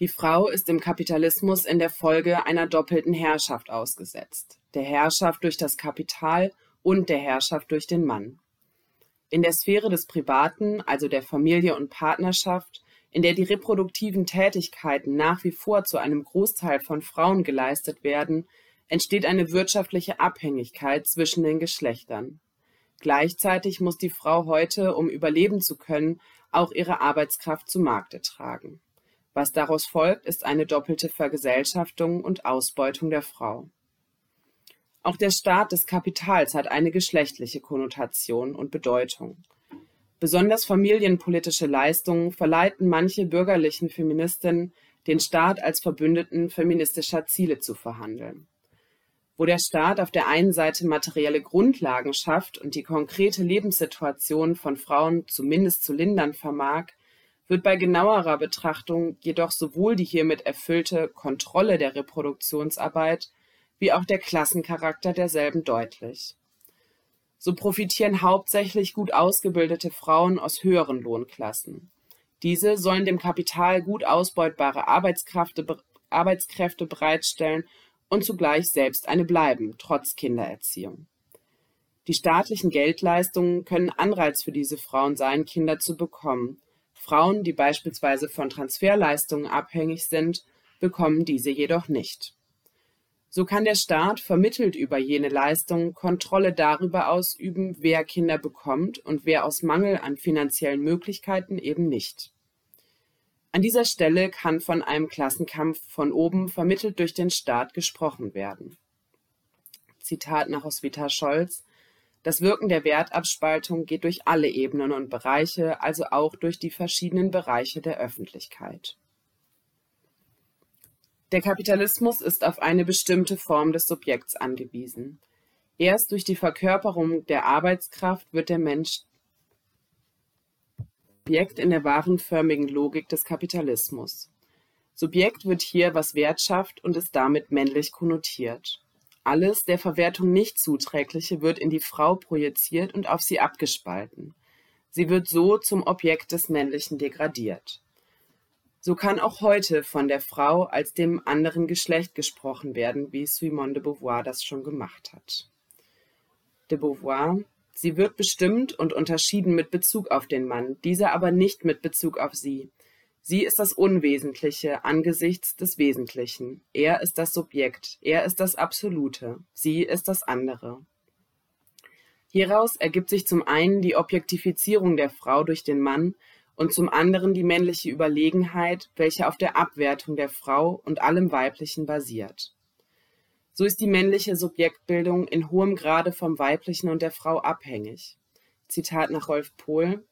Die Frau ist im Kapitalismus in der Folge einer doppelten Herrschaft ausgesetzt, der Herrschaft durch das Kapital und der Herrschaft durch den Mann. In der Sphäre des Privaten, also der Familie und Partnerschaft, in der die reproduktiven Tätigkeiten nach wie vor zu einem Großteil von Frauen geleistet werden, entsteht eine wirtschaftliche Abhängigkeit zwischen den Geschlechtern. Gleichzeitig muss die Frau heute, um überleben zu können, auch ihre Arbeitskraft zu Markte tragen. Was daraus folgt, ist eine doppelte Vergesellschaftung und Ausbeutung der Frau. Auch der Staat des Kapitals hat eine geschlechtliche Konnotation und Bedeutung. Besonders familienpolitische Leistungen verleiten manche bürgerlichen Feministinnen, den Staat als Verbündeten feministischer Ziele zu verhandeln. Wo der Staat auf der einen Seite materielle Grundlagen schafft und die konkrete Lebenssituation von Frauen zumindest zu lindern vermag, wird bei genauerer Betrachtung jedoch sowohl die hiermit erfüllte Kontrolle der Reproduktionsarbeit wie auch der Klassencharakter derselben deutlich. So profitieren hauptsächlich gut ausgebildete Frauen aus höheren Lohnklassen. Diese sollen dem Kapital gut ausbeutbare Arbeitskräfte bereitstellen und zugleich selbst eine bleiben, trotz Kindererziehung. Die staatlichen Geldleistungen können Anreiz für diese Frauen sein, Kinder zu bekommen, Frauen, die beispielsweise von Transferleistungen abhängig sind, bekommen diese jedoch nicht. So kann der Staat vermittelt über jene Leistungen Kontrolle darüber ausüben, wer Kinder bekommt und wer aus Mangel an finanziellen Möglichkeiten eben nicht. An dieser Stelle kann von einem Klassenkampf von oben vermittelt durch den Staat gesprochen werden. Zitat nach Oswita Scholz Das Wirken der Wertabspaltung geht durch alle Ebenen und Bereiche, also auch durch die verschiedenen Bereiche der Öffentlichkeit. Der Kapitalismus ist auf eine bestimmte Form des Subjekts angewiesen. Erst durch die Verkörperung der Arbeitskraft wird der Mensch Subjekt in der warenförmigen Logik des Kapitalismus. Subjekt wird hier, was Wert schafft und ist damit männlich konnotiert. Alles der Verwertung nicht zuträgliche wird in die Frau projiziert und auf sie abgespalten. Sie wird so zum Objekt des Männlichen degradiert. So kann auch heute von der Frau als dem anderen Geschlecht gesprochen werden, wie Simone de Beauvoir das schon gemacht hat. De Beauvoir, sie wird bestimmt und unterschieden mit Bezug auf den Mann, dieser aber nicht mit Bezug auf sie. Sie ist das Unwesentliche angesichts des Wesentlichen. Er ist das Subjekt, er ist das Absolute, sie ist das andere. Hieraus ergibt sich zum einen die Objektifizierung der Frau durch den Mann und zum anderen die männliche Überlegenheit, welche auf der Abwertung der Frau und allem Weiblichen basiert. So ist die männliche Subjektbildung in hohem Grade vom Weiblichen und der Frau abhängig. Zitat nach Rolf Pohl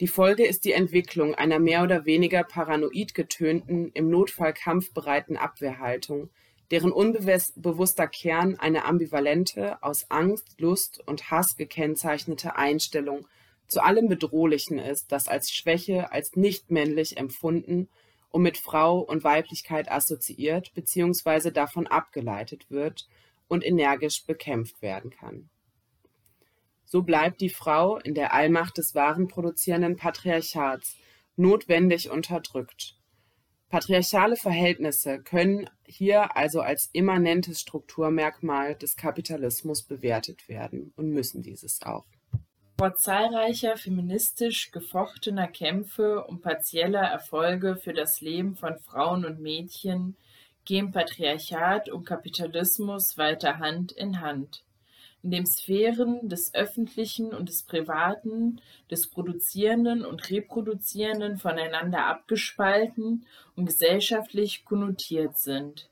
Die Folge ist die Entwicklung einer mehr oder weniger paranoid getönten, im Notfall kampfbereiten Abwehrhaltung, deren unbewusster Kern eine ambivalente, aus Angst, Lust und Hass gekennzeichnete Einstellung zu allem Bedrohlichen ist, das als Schwäche, als nicht männlich empfunden und mit Frau und Weiblichkeit assoziiert bzw. davon abgeleitet wird und energisch bekämpft werden kann. So bleibt die Frau in der Allmacht des wahren produzierenden Patriarchats notwendig unterdrückt. Patriarchale Verhältnisse können hier also als immanentes Strukturmerkmal des Kapitalismus bewertet werden und müssen dieses auch. Trotz zahlreicher feministisch gefochtener Kämpfe um partielle Erfolge für das Leben von Frauen und Mädchen gehen Patriarchat und Kapitalismus weiter Hand in Hand. In den Sphären des Öffentlichen und des Privaten, des Produzierenden und Reproduzierenden voneinander abgespalten und gesellschaftlich konnotiert sind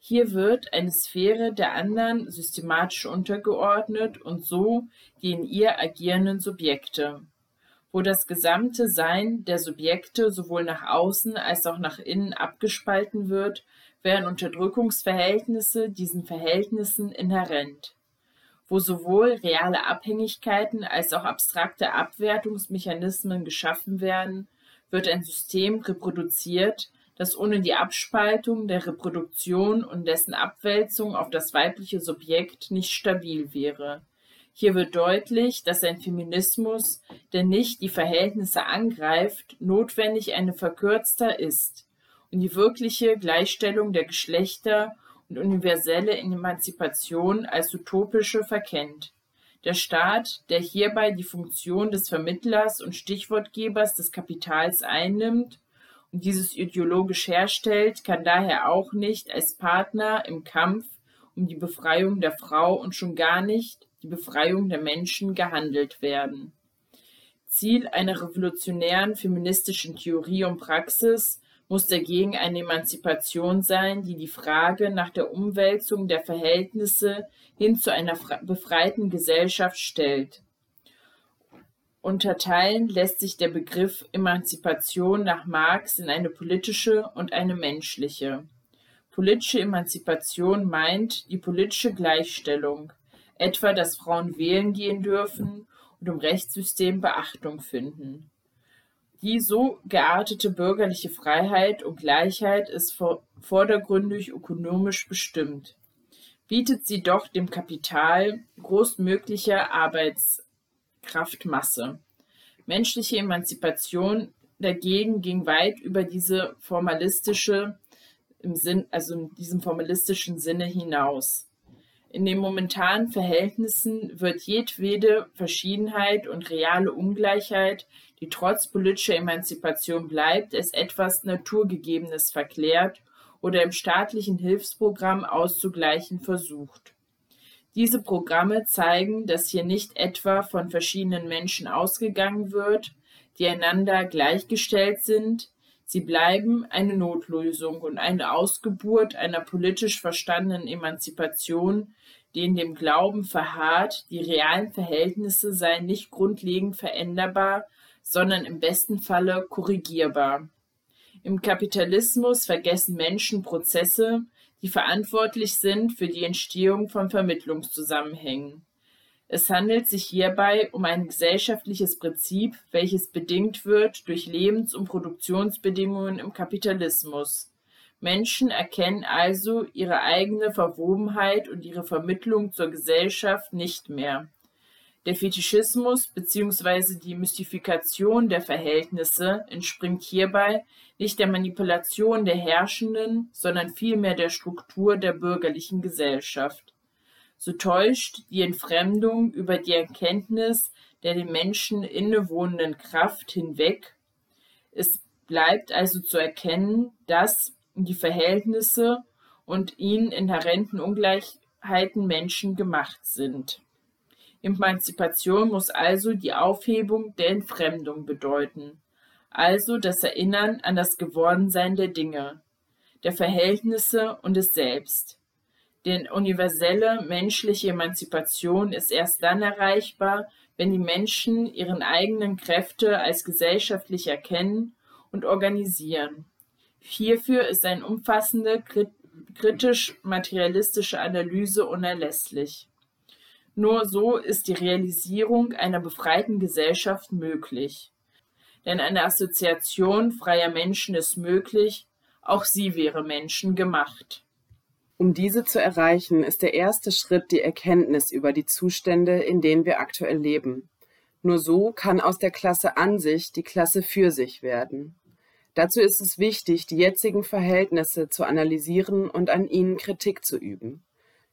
hier wird eine Sphäre der anderen systematisch untergeordnet und so die in ihr agierenden Subjekte. Wo das gesamte Sein der Subjekte sowohl nach außen als auch nach innen abgespalten wird, werden Unterdrückungsverhältnisse diesen Verhältnissen inhärent. Wo sowohl reale Abhängigkeiten als auch abstrakte Abwertungsmechanismen geschaffen werden, wird ein System reproduziert, dass ohne die Abspaltung der Reproduktion und dessen Abwälzung auf das weibliche Subjekt nicht stabil wäre. Hier wird deutlich, dass ein Feminismus, der nicht die Verhältnisse angreift, notwendig eine verkürzter ist und die wirkliche Gleichstellung der Geschlechter und universelle Emanzipation als utopische verkennt. Der Staat, der hierbei die Funktion des Vermittlers und Stichwortgebers des Kapitals einnimmt und dieses ideologisch herstellt, kann daher auch nicht als Partner im Kampf um die Befreiung der Frau und schon gar nicht die Befreiung der Menschen gehandelt werden. Ziel einer revolutionären feministischen Theorie und Praxis muss dagegen eine Emanzipation sein, die die Frage nach der Umwälzung der Verhältnisse hin zu einer befreiten Gesellschaft stellt. Unterteilen lässt sich der Begriff Emanzipation nach Marx in eine politische und eine menschliche. Politische Emanzipation meint die politische Gleichstellung, etwa dass Frauen wählen gehen dürfen und im Rechtssystem Beachtung finden. Die so geartete bürgerliche Freiheit und Gleichheit ist vordergründig ökonomisch bestimmt, bietet sie doch dem Kapital großmöglicher Arbeits Kraftmasse. Menschliche Emanzipation dagegen ging weit über diese formalistische im Sinn, also in diesem formalistischen Sinne hinaus. In den momentanen Verhältnissen wird jedwede Verschiedenheit und reale Ungleichheit, die trotz politischer Emanzipation bleibt, als etwas Naturgegebenes verklärt oder im staatlichen Hilfsprogramm auszugleichen versucht. Diese Programme zeigen, dass hier nicht etwa von verschiedenen Menschen ausgegangen wird, die einander gleichgestellt sind, sie bleiben eine Notlösung und eine Ausgeburt einer politisch verstandenen Emanzipation, die in dem Glauben verharrt, die realen Verhältnisse seien nicht grundlegend veränderbar, sondern im besten Falle korrigierbar. Im Kapitalismus vergessen Menschen Prozesse, die verantwortlich sind für die Entstehung von Vermittlungszusammenhängen. Es handelt sich hierbei um ein gesellschaftliches Prinzip, welches bedingt wird durch Lebens- und Produktionsbedingungen im Kapitalismus. Menschen erkennen also ihre eigene Verwobenheit und ihre Vermittlung zur Gesellschaft nicht mehr. Der Fetischismus bzw. die Mystifikation der Verhältnisse entspringt hierbei nicht der Manipulation der Herrschenden, sondern vielmehr der Struktur der bürgerlichen Gesellschaft. So täuscht die Entfremdung über die Erkenntnis der dem Menschen innewohnenden Kraft hinweg. Es bleibt also zu erkennen, dass die Verhältnisse und ihnen inhärenten Ungleichheiten Menschen gemacht sind. Emanzipation muss also die Aufhebung der Entfremdung bedeuten, also das Erinnern an das Gewordensein der Dinge, der Verhältnisse und des Selbst. Denn universelle menschliche Emanzipation ist erst dann erreichbar, wenn die Menschen ihren eigenen Kräfte als gesellschaftlich erkennen und organisieren Hierfür ist eine umfassende kritisch-materialistische Analyse unerlässlich. Nur so ist die Realisierung einer befreiten Gesellschaft möglich. Denn eine Assoziation freier Menschen ist möglich, auch sie wäre Menschen gemacht. Um diese zu erreichen, ist der erste Schritt die Erkenntnis über die Zustände, in denen wir aktuell leben. Nur so kann aus der Klasse an sich die Klasse für sich werden. Dazu ist es wichtig, die jetzigen Verhältnisse zu analysieren und an ihnen Kritik zu üben.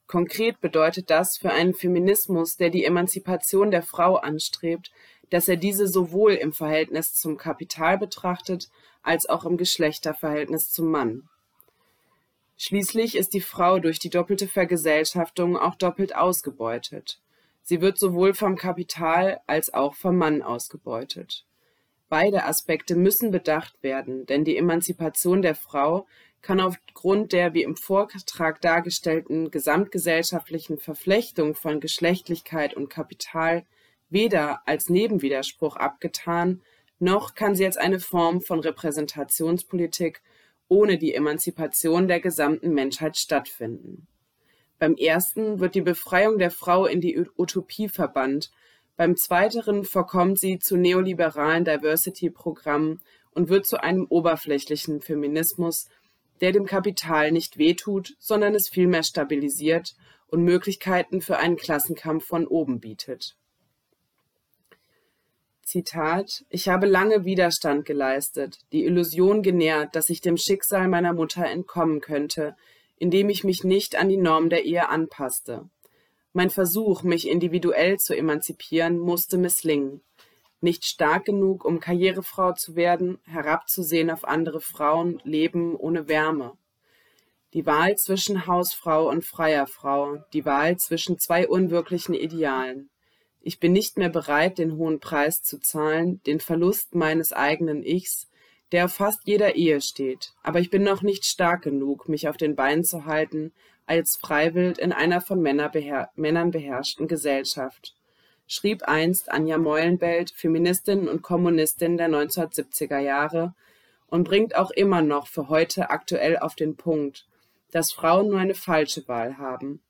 Konkret bedeutet das für einen Feminismus, der die Emanzipation der Frau anstrebt, dass er diese sowohl im Verhältnis zum Kapital betrachtet, als auch im Geschlechterverhältnis zum Mann. Schließlich ist die Frau durch die doppelte Vergesellschaftung auch doppelt ausgebeutet. Sie wird sowohl vom Kapital als auch vom Mann ausgebeutet. Beide Aspekte müssen bedacht werden, denn die Emanzipation der Frau kann aufgrund der wie im Vortrag dargestellten gesamtgesellschaftlichen Verflechtung von Geschlechtlichkeit und Kapital weder als Nebenwiderspruch abgetan, noch kann sie als eine Form von Repräsentationspolitik ohne die Emanzipation der gesamten Menschheit stattfinden. Beim ersten wird die Befreiung der Frau in die Utopie verbannt beim zweiteren verkommt sie zu neoliberalen Diversity-Programmen und wird zu einem oberflächlichen Feminismus, der dem Kapital nicht wehtut, sondern es vielmehr stabilisiert und Möglichkeiten für einen Klassenkampf von oben bietet. Zitat Ich habe lange Widerstand geleistet, die Illusion genährt, dass ich dem Schicksal meiner Mutter entkommen könnte, indem ich mich nicht an die Norm der Ehe anpasste. Mein Versuch, mich individuell zu emanzipieren, musste misslingen. Nicht stark genug, um Karrierefrau zu werden, herabzusehen auf andere Frauen, Leben ohne Wärme. Die Wahl zwischen Hausfrau und freier Frau, die Wahl zwischen zwei unwirklichen Idealen. Ich bin nicht mehr bereit, den hohen Preis zu zahlen, den Verlust meines eigenen Ichs, der auf fast jeder Ehe steht, aber ich bin noch nicht stark genug, mich auf den Beinen zu halten als Freiwild in einer von Männer beher Männern beherrschten Gesellschaft, schrieb einst Anja Meulenbelt, Feministin und Kommunistin der 1970er Jahre, und bringt auch immer noch für heute aktuell auf den Punkt, dass Frauen nur eine falsche Wahl haben.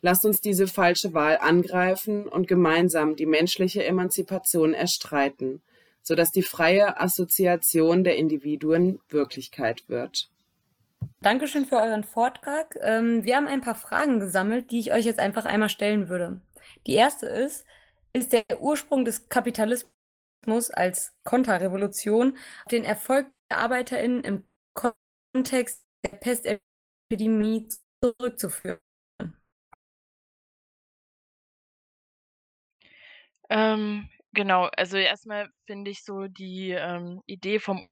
Lasst uns diese falsche Wahl angreifen und gemeinsam die menschliche Emanzipation erstreiten, sodass die freie Assoziation der Individuen Wirklichkeit wird. Dankeschön für euren Vortrag. Ähm, wir haben ein paar Fragen gesammelt, die ich euch jetzt einfach einmal stellen würde. Die erste ist, ist der Ursprung des Kapitalismus als Konterrevolution auf den Erfolg der ArbeiterInnen im Kontext der Pestepidemie zurückzuführen? Ähm, genau, also erstmal finde ich so die ähm, Idee vom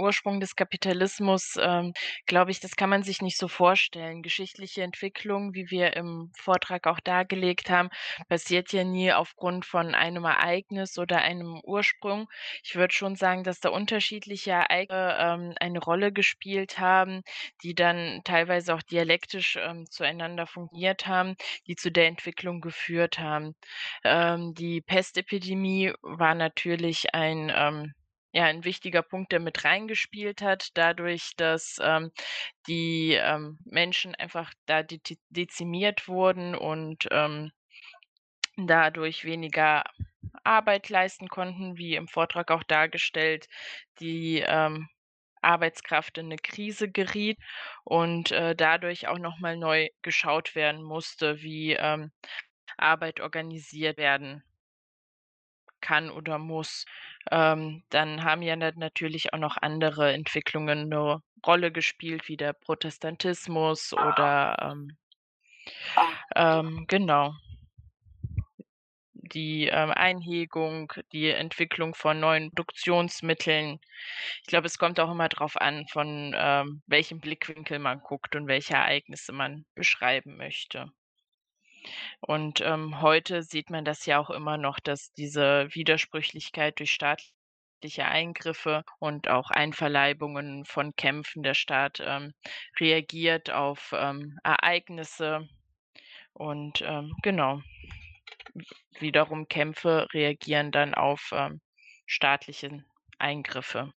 Ursprung des Kapitalismus, ähm, glaube ich, das kann man sich nicht so vorstellen. Geschichtliche Entwicklung, wie wir im Vortrag auch dargelegt haben, passiert ja nie aufgrund von einem Ereignis oder einem Ursprung. Ich würde schon sagen, dass da unterschiedliche Ereignisse ähm, eine Rolle gespielt haben, die dann teilweise auch dialektisch ähm, zueinander fungiert haben, die zu der Entwicklung geführt haben. Ähm, die Pestepidemie war natürlich ein ähm, ja, ein wichtiger Punkt, der mit reingespielt hat, dadurch, dass, ähm, die, ähm, Menschen einfach da de dezimiert wurden und, ähm, dadurch weniger Arbeit leisten konnten, wie im Vortrag auch dargestellt, die, ähm, Arbeitskraft in 'ne Krise geriet und, äh, dadurch auch noch mal neu geschaut werden musste, wie, ähm, Arbeit organisiert werden kann oder muss. Ähm, dann haben ja na natürlich auch noch andere Entwicklungen 'ne Rolle gespielt, wie der Protestantismus oder, ähm ähm, genau. Die, ähm, Einhegung, die Entwicklung von neuen Produktionsmitteln. Ich glaube, es kommt auch immer drauf an, von, ähm, welchem Blickwinkel man guckt und welche Ereignisse man beschreiben möchte. Und, ähm, heute sieht man das ja auch immer noch, dass diese Widersprüchlichkeit durch staatliche Eingriffe und auch Einverleibungen von Kämpfen der Staat, ähm, reagiert auf, ähm, Ereignisse und, ähm, genau. Wiederum Kämpfe reagieren dann auf, ähm, staatlichen Eingriffe.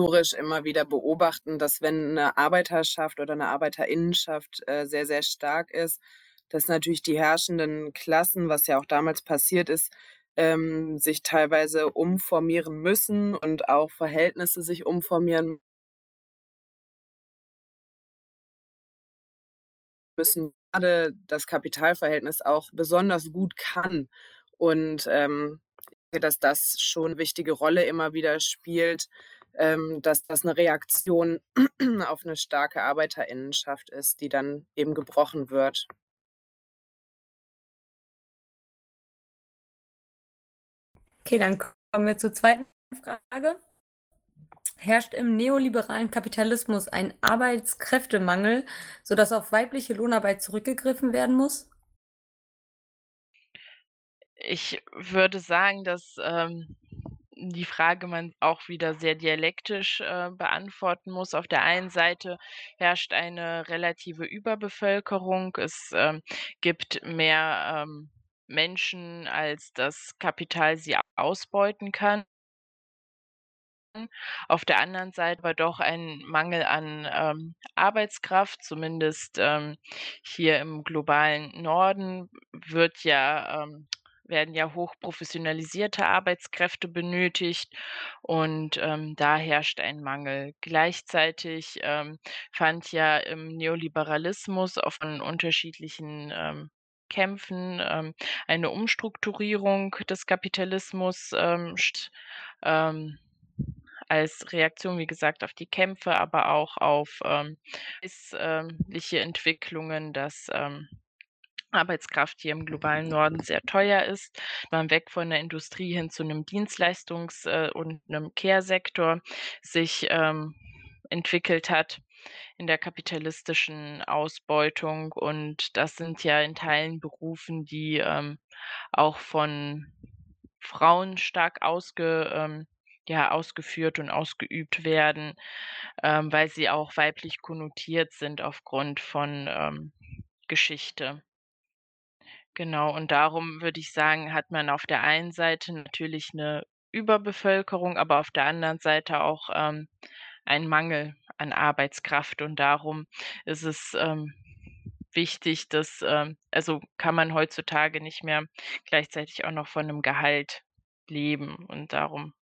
Historisch immer wieder beobachten, dass wenn 'ne Arbeiterschaft oder 'ne Arbeiterinnenschaft, äh, sehr, sehr stark ist, dass natürlich die herrschenden Klassen, was ja auch damals passiert ist, ähm, sich teilweise umformieren müssen und auch Verhältnisse sich umformieren müssen, grade das Kapitalverhältnis auch besonders gut kann. Und, ähm, dass das schon wichtige Rolle immer wieder spielt, ähm, dass das 'ne Reaktion *clears throat* auf 'ne starke Arbeiterinnenschaft ist, die dann eben gebrochen wird. Okay, dann kommen wir zur zweiten Frage. Herrscht im neoliberalen Kapitalismus ein Arbeitskräftemangel, sodass auf weibliche Lohnarbeit zurückgegriffen werden muss? Ich würde sagen, dass, ähm, die Frage man auch wieder sehr dialektisch, äh, beantworten muss. Auf der einen Seite herrscht eine relative Überbevölkerung. Es, ähm, gibt mehr, ähm, Menschen, als das Kapital sie ausbeuten kann. Auf der anderen Seite aber doch ein Mangel an, ähm, Arbeitskraft, zumindest, ähm, hier im globalen Norden wird ja ähm, werden ja hochprofessionalisierte Arbeitskräfte benötigt und, ähm, da herrscht ein Mangel. Gleichzeitig, ähm, fand ja im Neoliberalismus auch von unterschiedlichen, ähm, Kämpfen, ähm, eine Umstrukturierung des Kapitalismus, ähm, st ähm, als Reaktion, wie gesagt, auf die Kämpfe, aber auch auf, ähm, Entwicklungen, dass, ähm, Arbeitskraft hier im globalen Norden sehr teuer ist. Man weg von der Industrie hin zu 'nem Dienstleistungs äh, und 'nem Care-Sektor sich, ähm, entwickelt hat in der kapitalistischen Ausbeutung. Und das sind ja in Teilen Berufen, die, ähm, auch von Frauen stark ausge ähm, ja, ausgeführt und ausgeübt werden, ähm, weil sie auch weiblich konnotiert sind aufgrund von, ähm, Geschichte. Genau, und darum würde ich sagen, hat man auf der einen Seite natürlich 'ne Überbevölkerung, aber auf der anderen Seite auch, ähm, einen Mangel an Arbeitskraft. Und darum ist es, ähm, wichtig, dass ähm, also, kann man heutzutage nicht mehr gleichzeitig auch noch von 'nem Gehalt leben. Und darum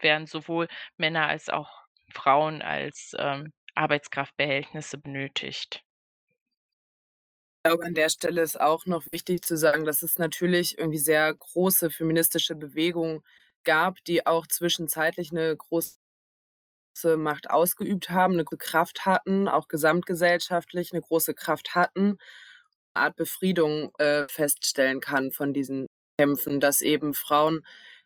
werden sowohl Männer als auch Frauen als, ähm, Arbeitskraftbehältnisse benötigt. Ich glaube, an der Stelle ist auch noch wichtig zu sagen, dass es natürlich irgendwie sehr große feministische Bewegungen gab, die auch zwischenzeitlich 'ne große Macht ausgeübt haben, 'ne Kraft hatten, auch gesamtgesellschaftlich 'ne große Kraft hatten, Art Befriedung, äh, feststellen kann von diesen Kämpfen, dass eben Frauen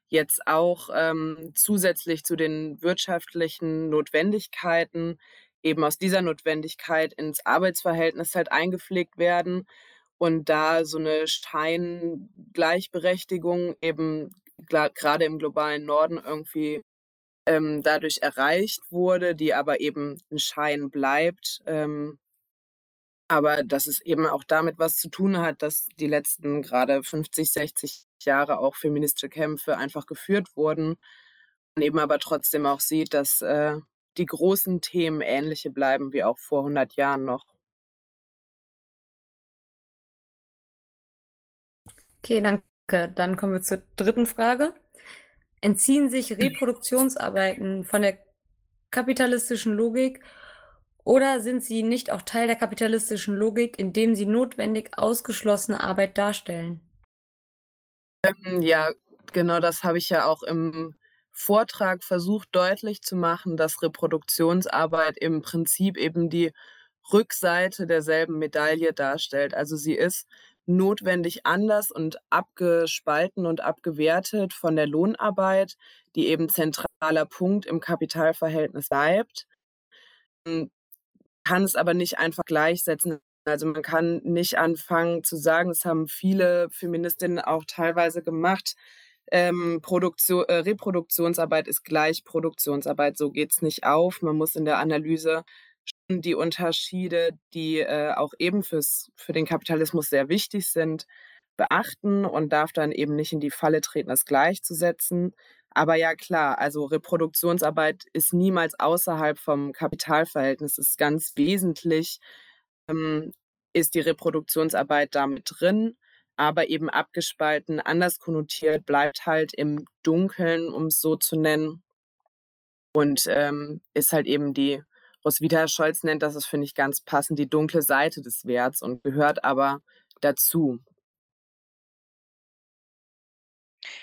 jetzt auch ähm, zusätzlich zu den wirtschaftlichen Notwendigkeiten eben aus dieser Notwendigkeit ins Arbeitsverhältnis halt eingepflegt werden und da so eine Scheingleichberechtigung eben gerade im globalen Norden irgendwie ähm, dadurch erreicht wurde, die aber eben ein Schein bleibt. Ähm, aber dass es eben auch damit was zu tun hat, dass die letzten gerade 50, 60 Jahre auch feministische Kämpfe einfach geführt wurden. Man eben aber trotzdem auch sieht, dass äh, die großen Themen ähnliche bleiben wie auch vor 100 Jahren noch. Okay, danke. Dann kommen wir zur dritten Frage. Entziehen sich Reproduktionsarbeiten von der kapitalistischen Logik oder sind sie nicht auch Teil der kapitalistischen Logik, indem sie notwendig ausgeschlossene Arbeit darstellen? Ähm, ja, genau das habe ich ja auch im Vortrag versucht deutlich zu machen, dass Reproduktionsarbeit im Prinzip eben die Rückseite derselben Medaille darstellt. Also sie ist notwendig anders und abgespalten und abgewertet von der Lohnarbeit, die eben zentraler Punkt im Kapitalverhältnis bleibt kann es aber nicht einfach gleichsetzen. Also man kann nicht anfangen zu sagen, das haben viele Feministinnen auch teilweise gemacht, ähm, Produktion, äh, Reproduktionsarbeit ist gleich Produktionsarbeit. So geht es nicht auf. Man muss in der Analyse schon die Unterschiede, die äh, auch eben fürs, für den Kapitalismus sehr wichtig sind, beachten und darf dann eben nicht in die Falle treten, das gleichzusetzen. Aber ja, klar, also Reproduktionsarbeit ist niemals außerhalb vom Kapitalverhältnis. Es ist ganz wesentlich, ähm, ist die Reproduktionsarbeit damit drin, aber eben abgespalten, anders konnotiert, bleibt halt im Dunkeln, um es so zu nennen. Und ähm, ist halt eben die, Roswitha Scholz nennt das, das finde ich ganz passend, die dunkle Seite des Werts und gehört aber dazu.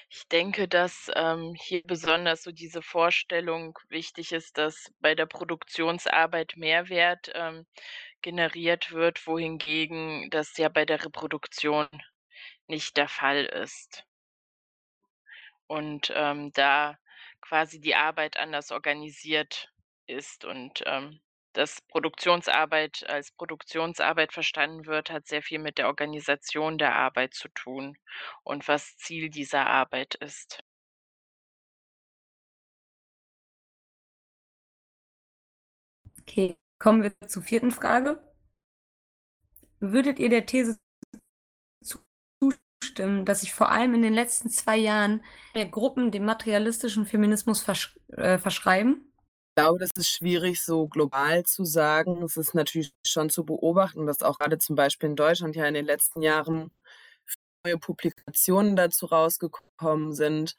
Ich denke, dass, ähm, hier besonders so diese Vorstellung wichtig ist, dass bei der Produktionsarbeit Mehrwert, ähm, generiert wird, wohingegen das ja bei der Reproduktion nicht der Fall ist. Und, ähm, da quasi die Arbeit anders organisiert ist und, ähm dass Produktionsarbeit als Produktionsarbeit verstanden wird, hat sehr viel mit der Organisation der Arbeit zu tun und was Ziel dieser Arbeit ist. Okay, kommen wir zur vierten Frage. Würdet ihr der These zustimmen, dass sich vor allem in den letzten zwei Jahren mehr Gruppen dem materialistischen Feminismus versch äh, verschreiben? glaube, das ist schwierig so global zu sagen. Es ist natürlich schon zu beobachten, dass auch gerade zum Beispiel in Deutschland ja in den letzten Jahren neue Publikationen dazu rausgekommen sind,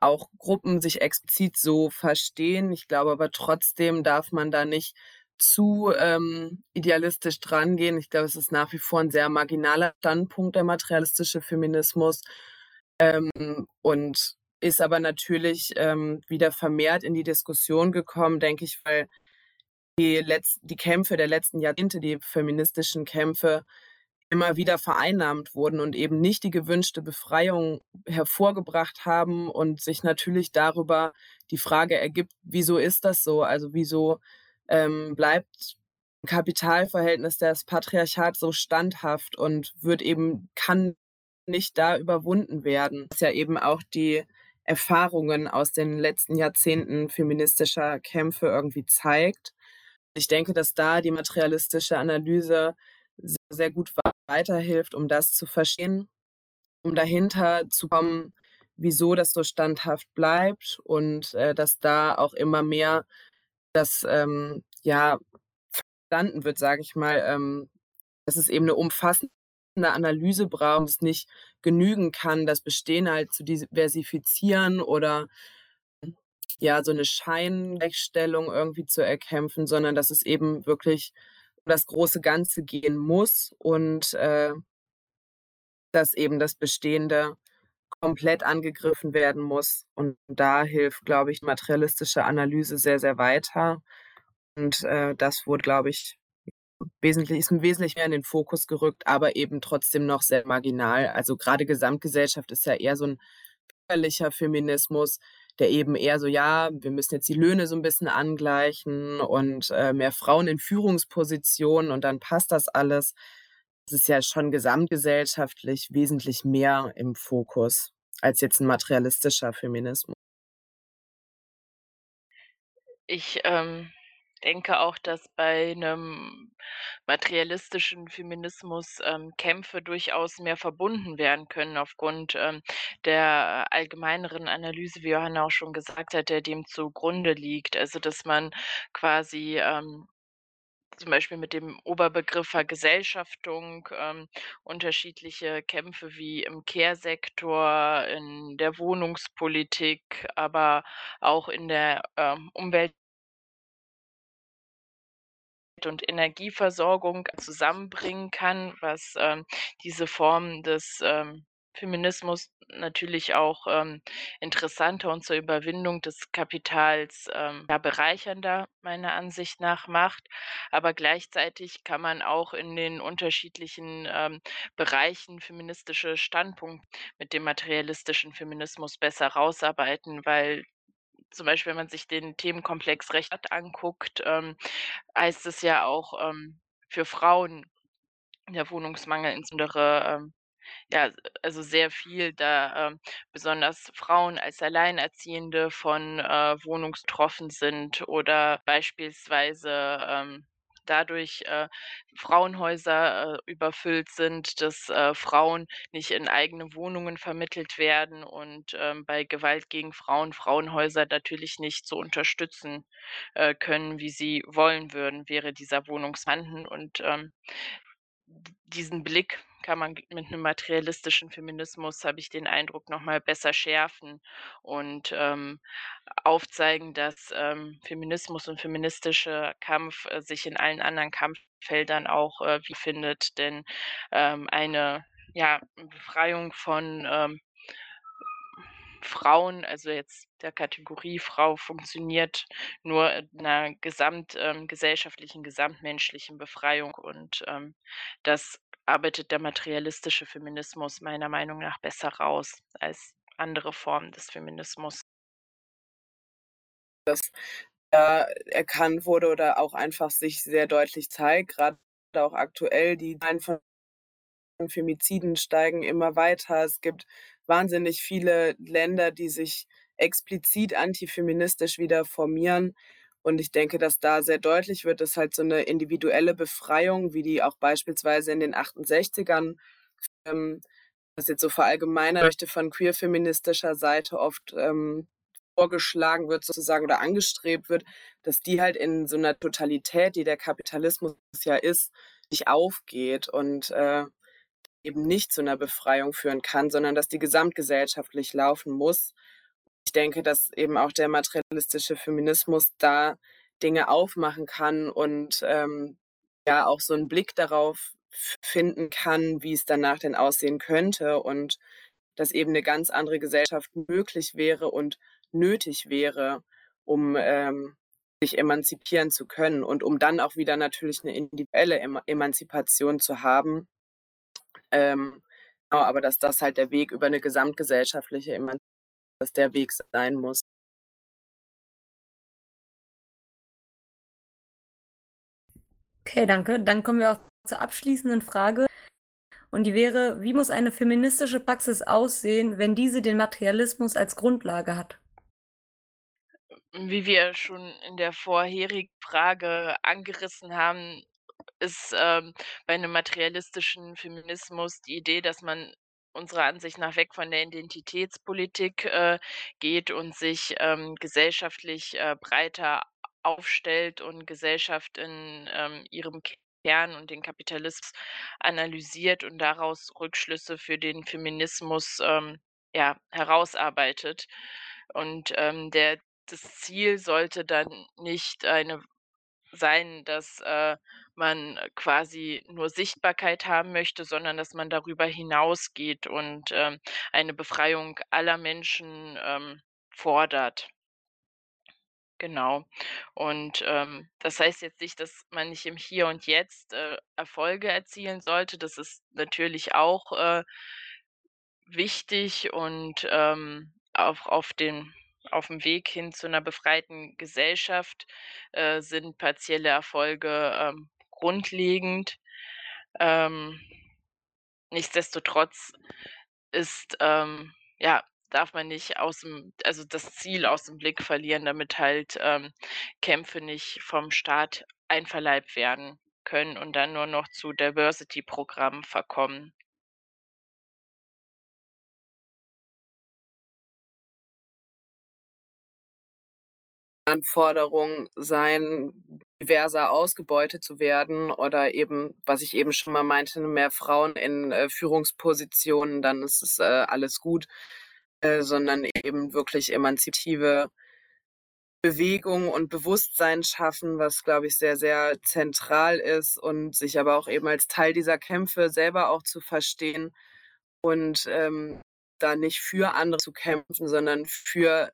auch Gruppen sich explizit so verstehen. Ich glaube aber trotzdem darf man da nicht zu ähm, idealistisch drangehen. Ich glaube, es ist nach wie vor ein sehr marginaler Standpunkt, der materialistische Feminismus. Ähm, und ist aber natürlich ähm, wieder vermehrt in die Diskussion gekommen, denke ich, weil die, Letz die Kämpfe der letzten Jahrzehnte, die feministischen Kämpfe, immer wieder vereinnahmt wurden und eben nicht die gewünschte Befreiung hervorgebracht haben und sich natürlich darüber die Frage ergibt, wieso ist das so? Also wieso ähm, bleibt Kapitalverhältnis des Patriarchats so standhaft und wird eben, kann nicht da überwunden werden. Das ist ja eben auch die Erfahrungen aus den letzten Jahrzehnten feministischer Kämpfe irgendwie zeigt. Ich denke, dass da die materialistische Analyse sehr gut weiterhilft, um das zu verstehen, um dahinter zu kommen, wieso das so standhaft bleibt und äh, dass da auch immer mehr das ähm, ja verstanden wird, sage ich mal, ähm, dass es eben eine umfassende Analyse braucht, es nicht genügen kann, das Bestehen halt zu diversifizieren oder ja, so eine Scheinrechtsstellung irgendwie zu erkämpfen, sondern dass es eben wirklich das große Ganze gehen muss und äh, dass eben das Bestehende komplett angegriffen werden muss. Und da hilft, glaube ich, materialistische Analyse sehr, sehr weiter. Und äh, das wurde, glaube ich, wesentlich, ist wesentlich mehr in den Fokus gerückt, aber eben trotzdem noch sehr marginal. Also gerade Gesamtgesellschaft ist ja eher so ein bürgerlicher Feminismus, der eben eher so, ja, wir müssen jetzt die Löhne so ein bisschen angleichen und äh, mehr Frauen in Führungspositionen und dann passt das alles. Ist ja schon gesamtgesellschaftlich wesentlich mehr im Fokus als jetzt ein materialistischer Feminismus. Ich ähm, denke auch, dass bei einem materialistischen Feminismus ähm, Kämpfe durchaus mehr verbunden werden können aufgrund ähm, der allgemeineren Analyse, wie Johanna auch schon gesagt hat, der dem zugrunde liegt. Also dass man quasi ähm, zum Beispiel mit dem Oberbegriff Vergesellschaftung ähm, unterschiedliche Kämpfe wie im Care-Sektor, in der Wohnungspolitik, aber auch in der ähm, Umwelt und Energieversorgung zusammenbringen kann, was ähm, diese Form des ähm, Feminismus natürlich auch ähm, interessanter und zur Überwindung des Kapitals ähm, ja, bereichernder meiner Ansicht nach macht. Aber gleichzeitig kann man auch in den unterschiedlichen ähm, Bereichen feministische Standpunkte mit dem materialistischen Feminismus besser rausarbeiten, weil zum Beispiel, wenn man sich den Themenkomplex Recht anguckt, ähm, heißt es ja auch ähm, für Frauen der Wohnungsmangel insbesondere ähm, ja, also sehr viel, da ähm, besonders Frauen als Alleinerziehende von äh, Wohnungstroffen sind oder beispielsweise ähm, dadurch äh, Frauenhäuser äh, überfüllt sind, dass äh, Frauen nicht in eigene Wohnungen vermittelt werden und ähm, bei Gewalt gegen Frauen Frauenhäuser natürlich nicht so unterstützen äh, können, wie sie wollen würden, wäre dieser Wohnungshandel. Und ähm, diesen Blick kann man mit einem materialistischen Feminismus, habe ich den Eindruck, noch mal besser schärfen und, ähm, aufzeigen, dass, ähm, Feminismus und feministischer Kampf, äh, sich in allen anderen Kampffeldern auch, äh, wiederfindet. Denn, ähm, eine, ja, Befreiung von, ähm Frauen, also jetzt der Kategorie Frau funktioniert nur in 'ner gesamt ähm, gesamtmenschlichen Befreiung und, ähm, das arbeitet der materialistische Feminismus meiner Meinung nach besser raus als andere Formen des Feminismus. Dass da erkannt wurde oder auch einfach sich sehr deutlich zeigt, grade auch aktuell, die Zahlen von Femiziden steigen immer weiter. Es gibt wahnsinnig viele Länder, die sich explizit antifeministisch wieder formieren. Und ich denke, dass da sehr deutlich wird, dass halt so eine individuelle Befreiung, wie die auch beispielsweise in den 68ern, ähm, das jetzt so verallgemeinern möchte, von queer-feministischer Seite oft ähm, vorgeschlagen wird sozusagen oder angestrebt wird, dass die halt in so einer Totalität, die der Kapitalismus ja ist, nicht aufgeht und äh, eben nicht zu einer Befreiung führen kann, sondern dass die gesamtgesellschaftlich laufen muss. Ich denke, dass eben auch der materialistische Feminismus da Dinge aufmachen kann und ähm, ja auch so einen Blick darauf finden kann, wie es danach denn aussehen könnte und dass eben eine ganz andere Gesellschaft möglich wäre und nötig wäre, um ähm, sich emanzipieren zu können und um dann auch wieder natürlich eine individuelle Emanzipation zu haben, ähm, genau, aber dass das halt der Weg über eine gesamtgesellschaftliche Emanzipation dass der Weg sein muss. Okay, danke. Dann kommen wir auch zur abschließenden Frage. Und die wäre, wie muss eine feministische Praxis aussehen, wenn diese den Materialismus als Grundlage hat? Wie wir schon in der vorherigen Frage angerissen haben, ist, ähm, bei einem materialistischen Feminismus die Idee, dass man unserer Ansicht nach weg von der Identitätspolitik, äh, geht und sich, ähm, gesellschaftlich, äh, breiter aufstellt und Gesellschaft in, ähm, ihrem Kern und den Kapitalismus analysiert und daraus Rückschlüsse für den Feminismus, ähm, ja, herausarbeitet. Und, ähm, der das Ziel sollte dann nicht eine sein, dass, äh, man quasi nur Sichtbarkeit haben möchte, sondern dass man darüber hinausgeht und, ähm, eine Befreiung aller Menschen, ähm, fordert. Genau. Und, ähm, das heißt jetzt nicht, dass man nicht im Hier und Jetzt, äh, Erfolge erzielen sollte. Das ist natürlich auch, äh, wichtig und, ähm, auch auf den auf dem Weg hin zu einer befreiten Gesellschaft äh, sind partielle Erfolge ähm, grundlegend. Ähm, nichtsdestotrotz ist ähm, ja darf man nicht aus dem, also das Ziel aus dem Blick verlieren, damit halt ähm, Kämpfe nicht vom Staat einverleibt werden können und dann nur noch zu Diversity-Programmen verkommen. Anforderung sein, diverser ausgebeutet zu werden oder eben, was ich eben schon mal meinte, mehr Frauen in äh, Führungspositionen, dann ist es äh, alles gut, äh, sondern eben wirklich emanzipative Bewegung und Bewusstsein schaffen, was, glaube ich, sehr, sehr zentral ist und sich aber auch eben als Teil dieser Kämpfe selber auch zu verstehen und ähm, da nicht für andere zu kämpfen, sondern für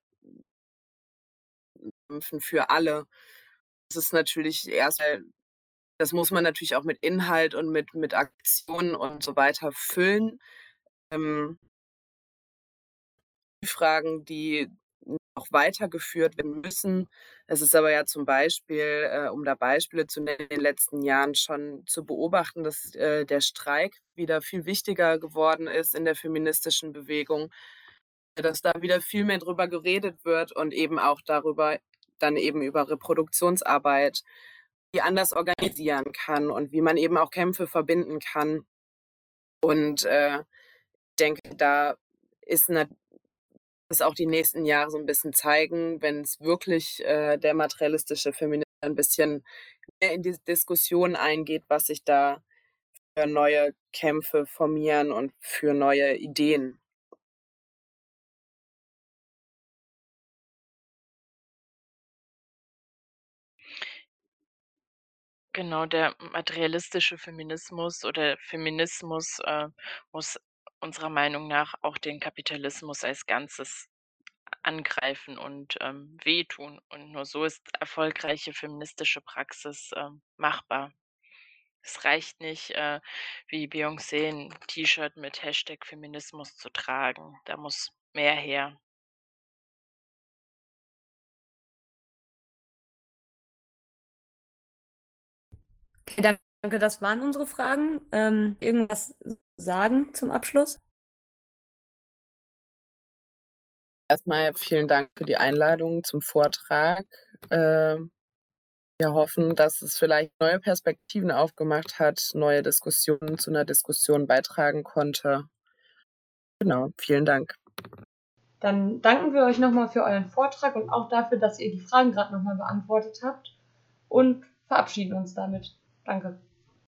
kämpfen für alle. Das ist natürlich erstmal, das muss man natürlich auch mit Inhalt und mit, mit Aktionen und so weiter füllen. Ähm, Fragen, die noch weitergeführt werden müssen. Es ist aber ja zum Beispiel, äh, um da Beispiele zu nennen, in den letzten Jahren schon zu beobachten, dass äh, der Streik wieder viel wichtiger geworden ist in der feministischen Bewegung, dass da wieder viel mehr drüber geredet wird und eben auch darüber, dann eben über Reproduktionsarbeit, die anders organisieren kann und wie man eben auch Kämpfe verbinden kann. Und äh, ich denke, da ist eine, es auch die nächsten Jahre so ein bisschen zeigen, wenn es wirklich äh, der materialistische Feminismus ein bisschen mehr in die Diskussion eingeht, was sich da für neue Kämpfe formieren und für neue Ideen. Genau, der materialistische Feminismus oder Feminismus äh, muss unserer Meinung nach auch den Kapitalismus als Ganzes angreifen und ähm, wehtun. Und nur so ist erfolgreiche feministische Praxis äh, machbar. Es reicht nicht, äh, wie Beyoncé ein T-Shirt mit Hashtag Feminismus zu tragen. Da muss mehr her. Danke, das waren unsere Fragen. Ähm, irgendwas sagen zum Abschluss? Erstmal vielen Dank für die Einladung zum Vortrag. Äh, wir hoffen, dass es vielleicht neue Perspektiven aufgemacht hat, neue Diskussionen zu einer Diskussion beitragen konnte. Genau, vielen Dank. Dann danken wir euch nochmal für euren Vortrag und auch dafür, dass ihr die Fragen gerade nochmal beantwortet habt und verabschieden uns damit. Danke.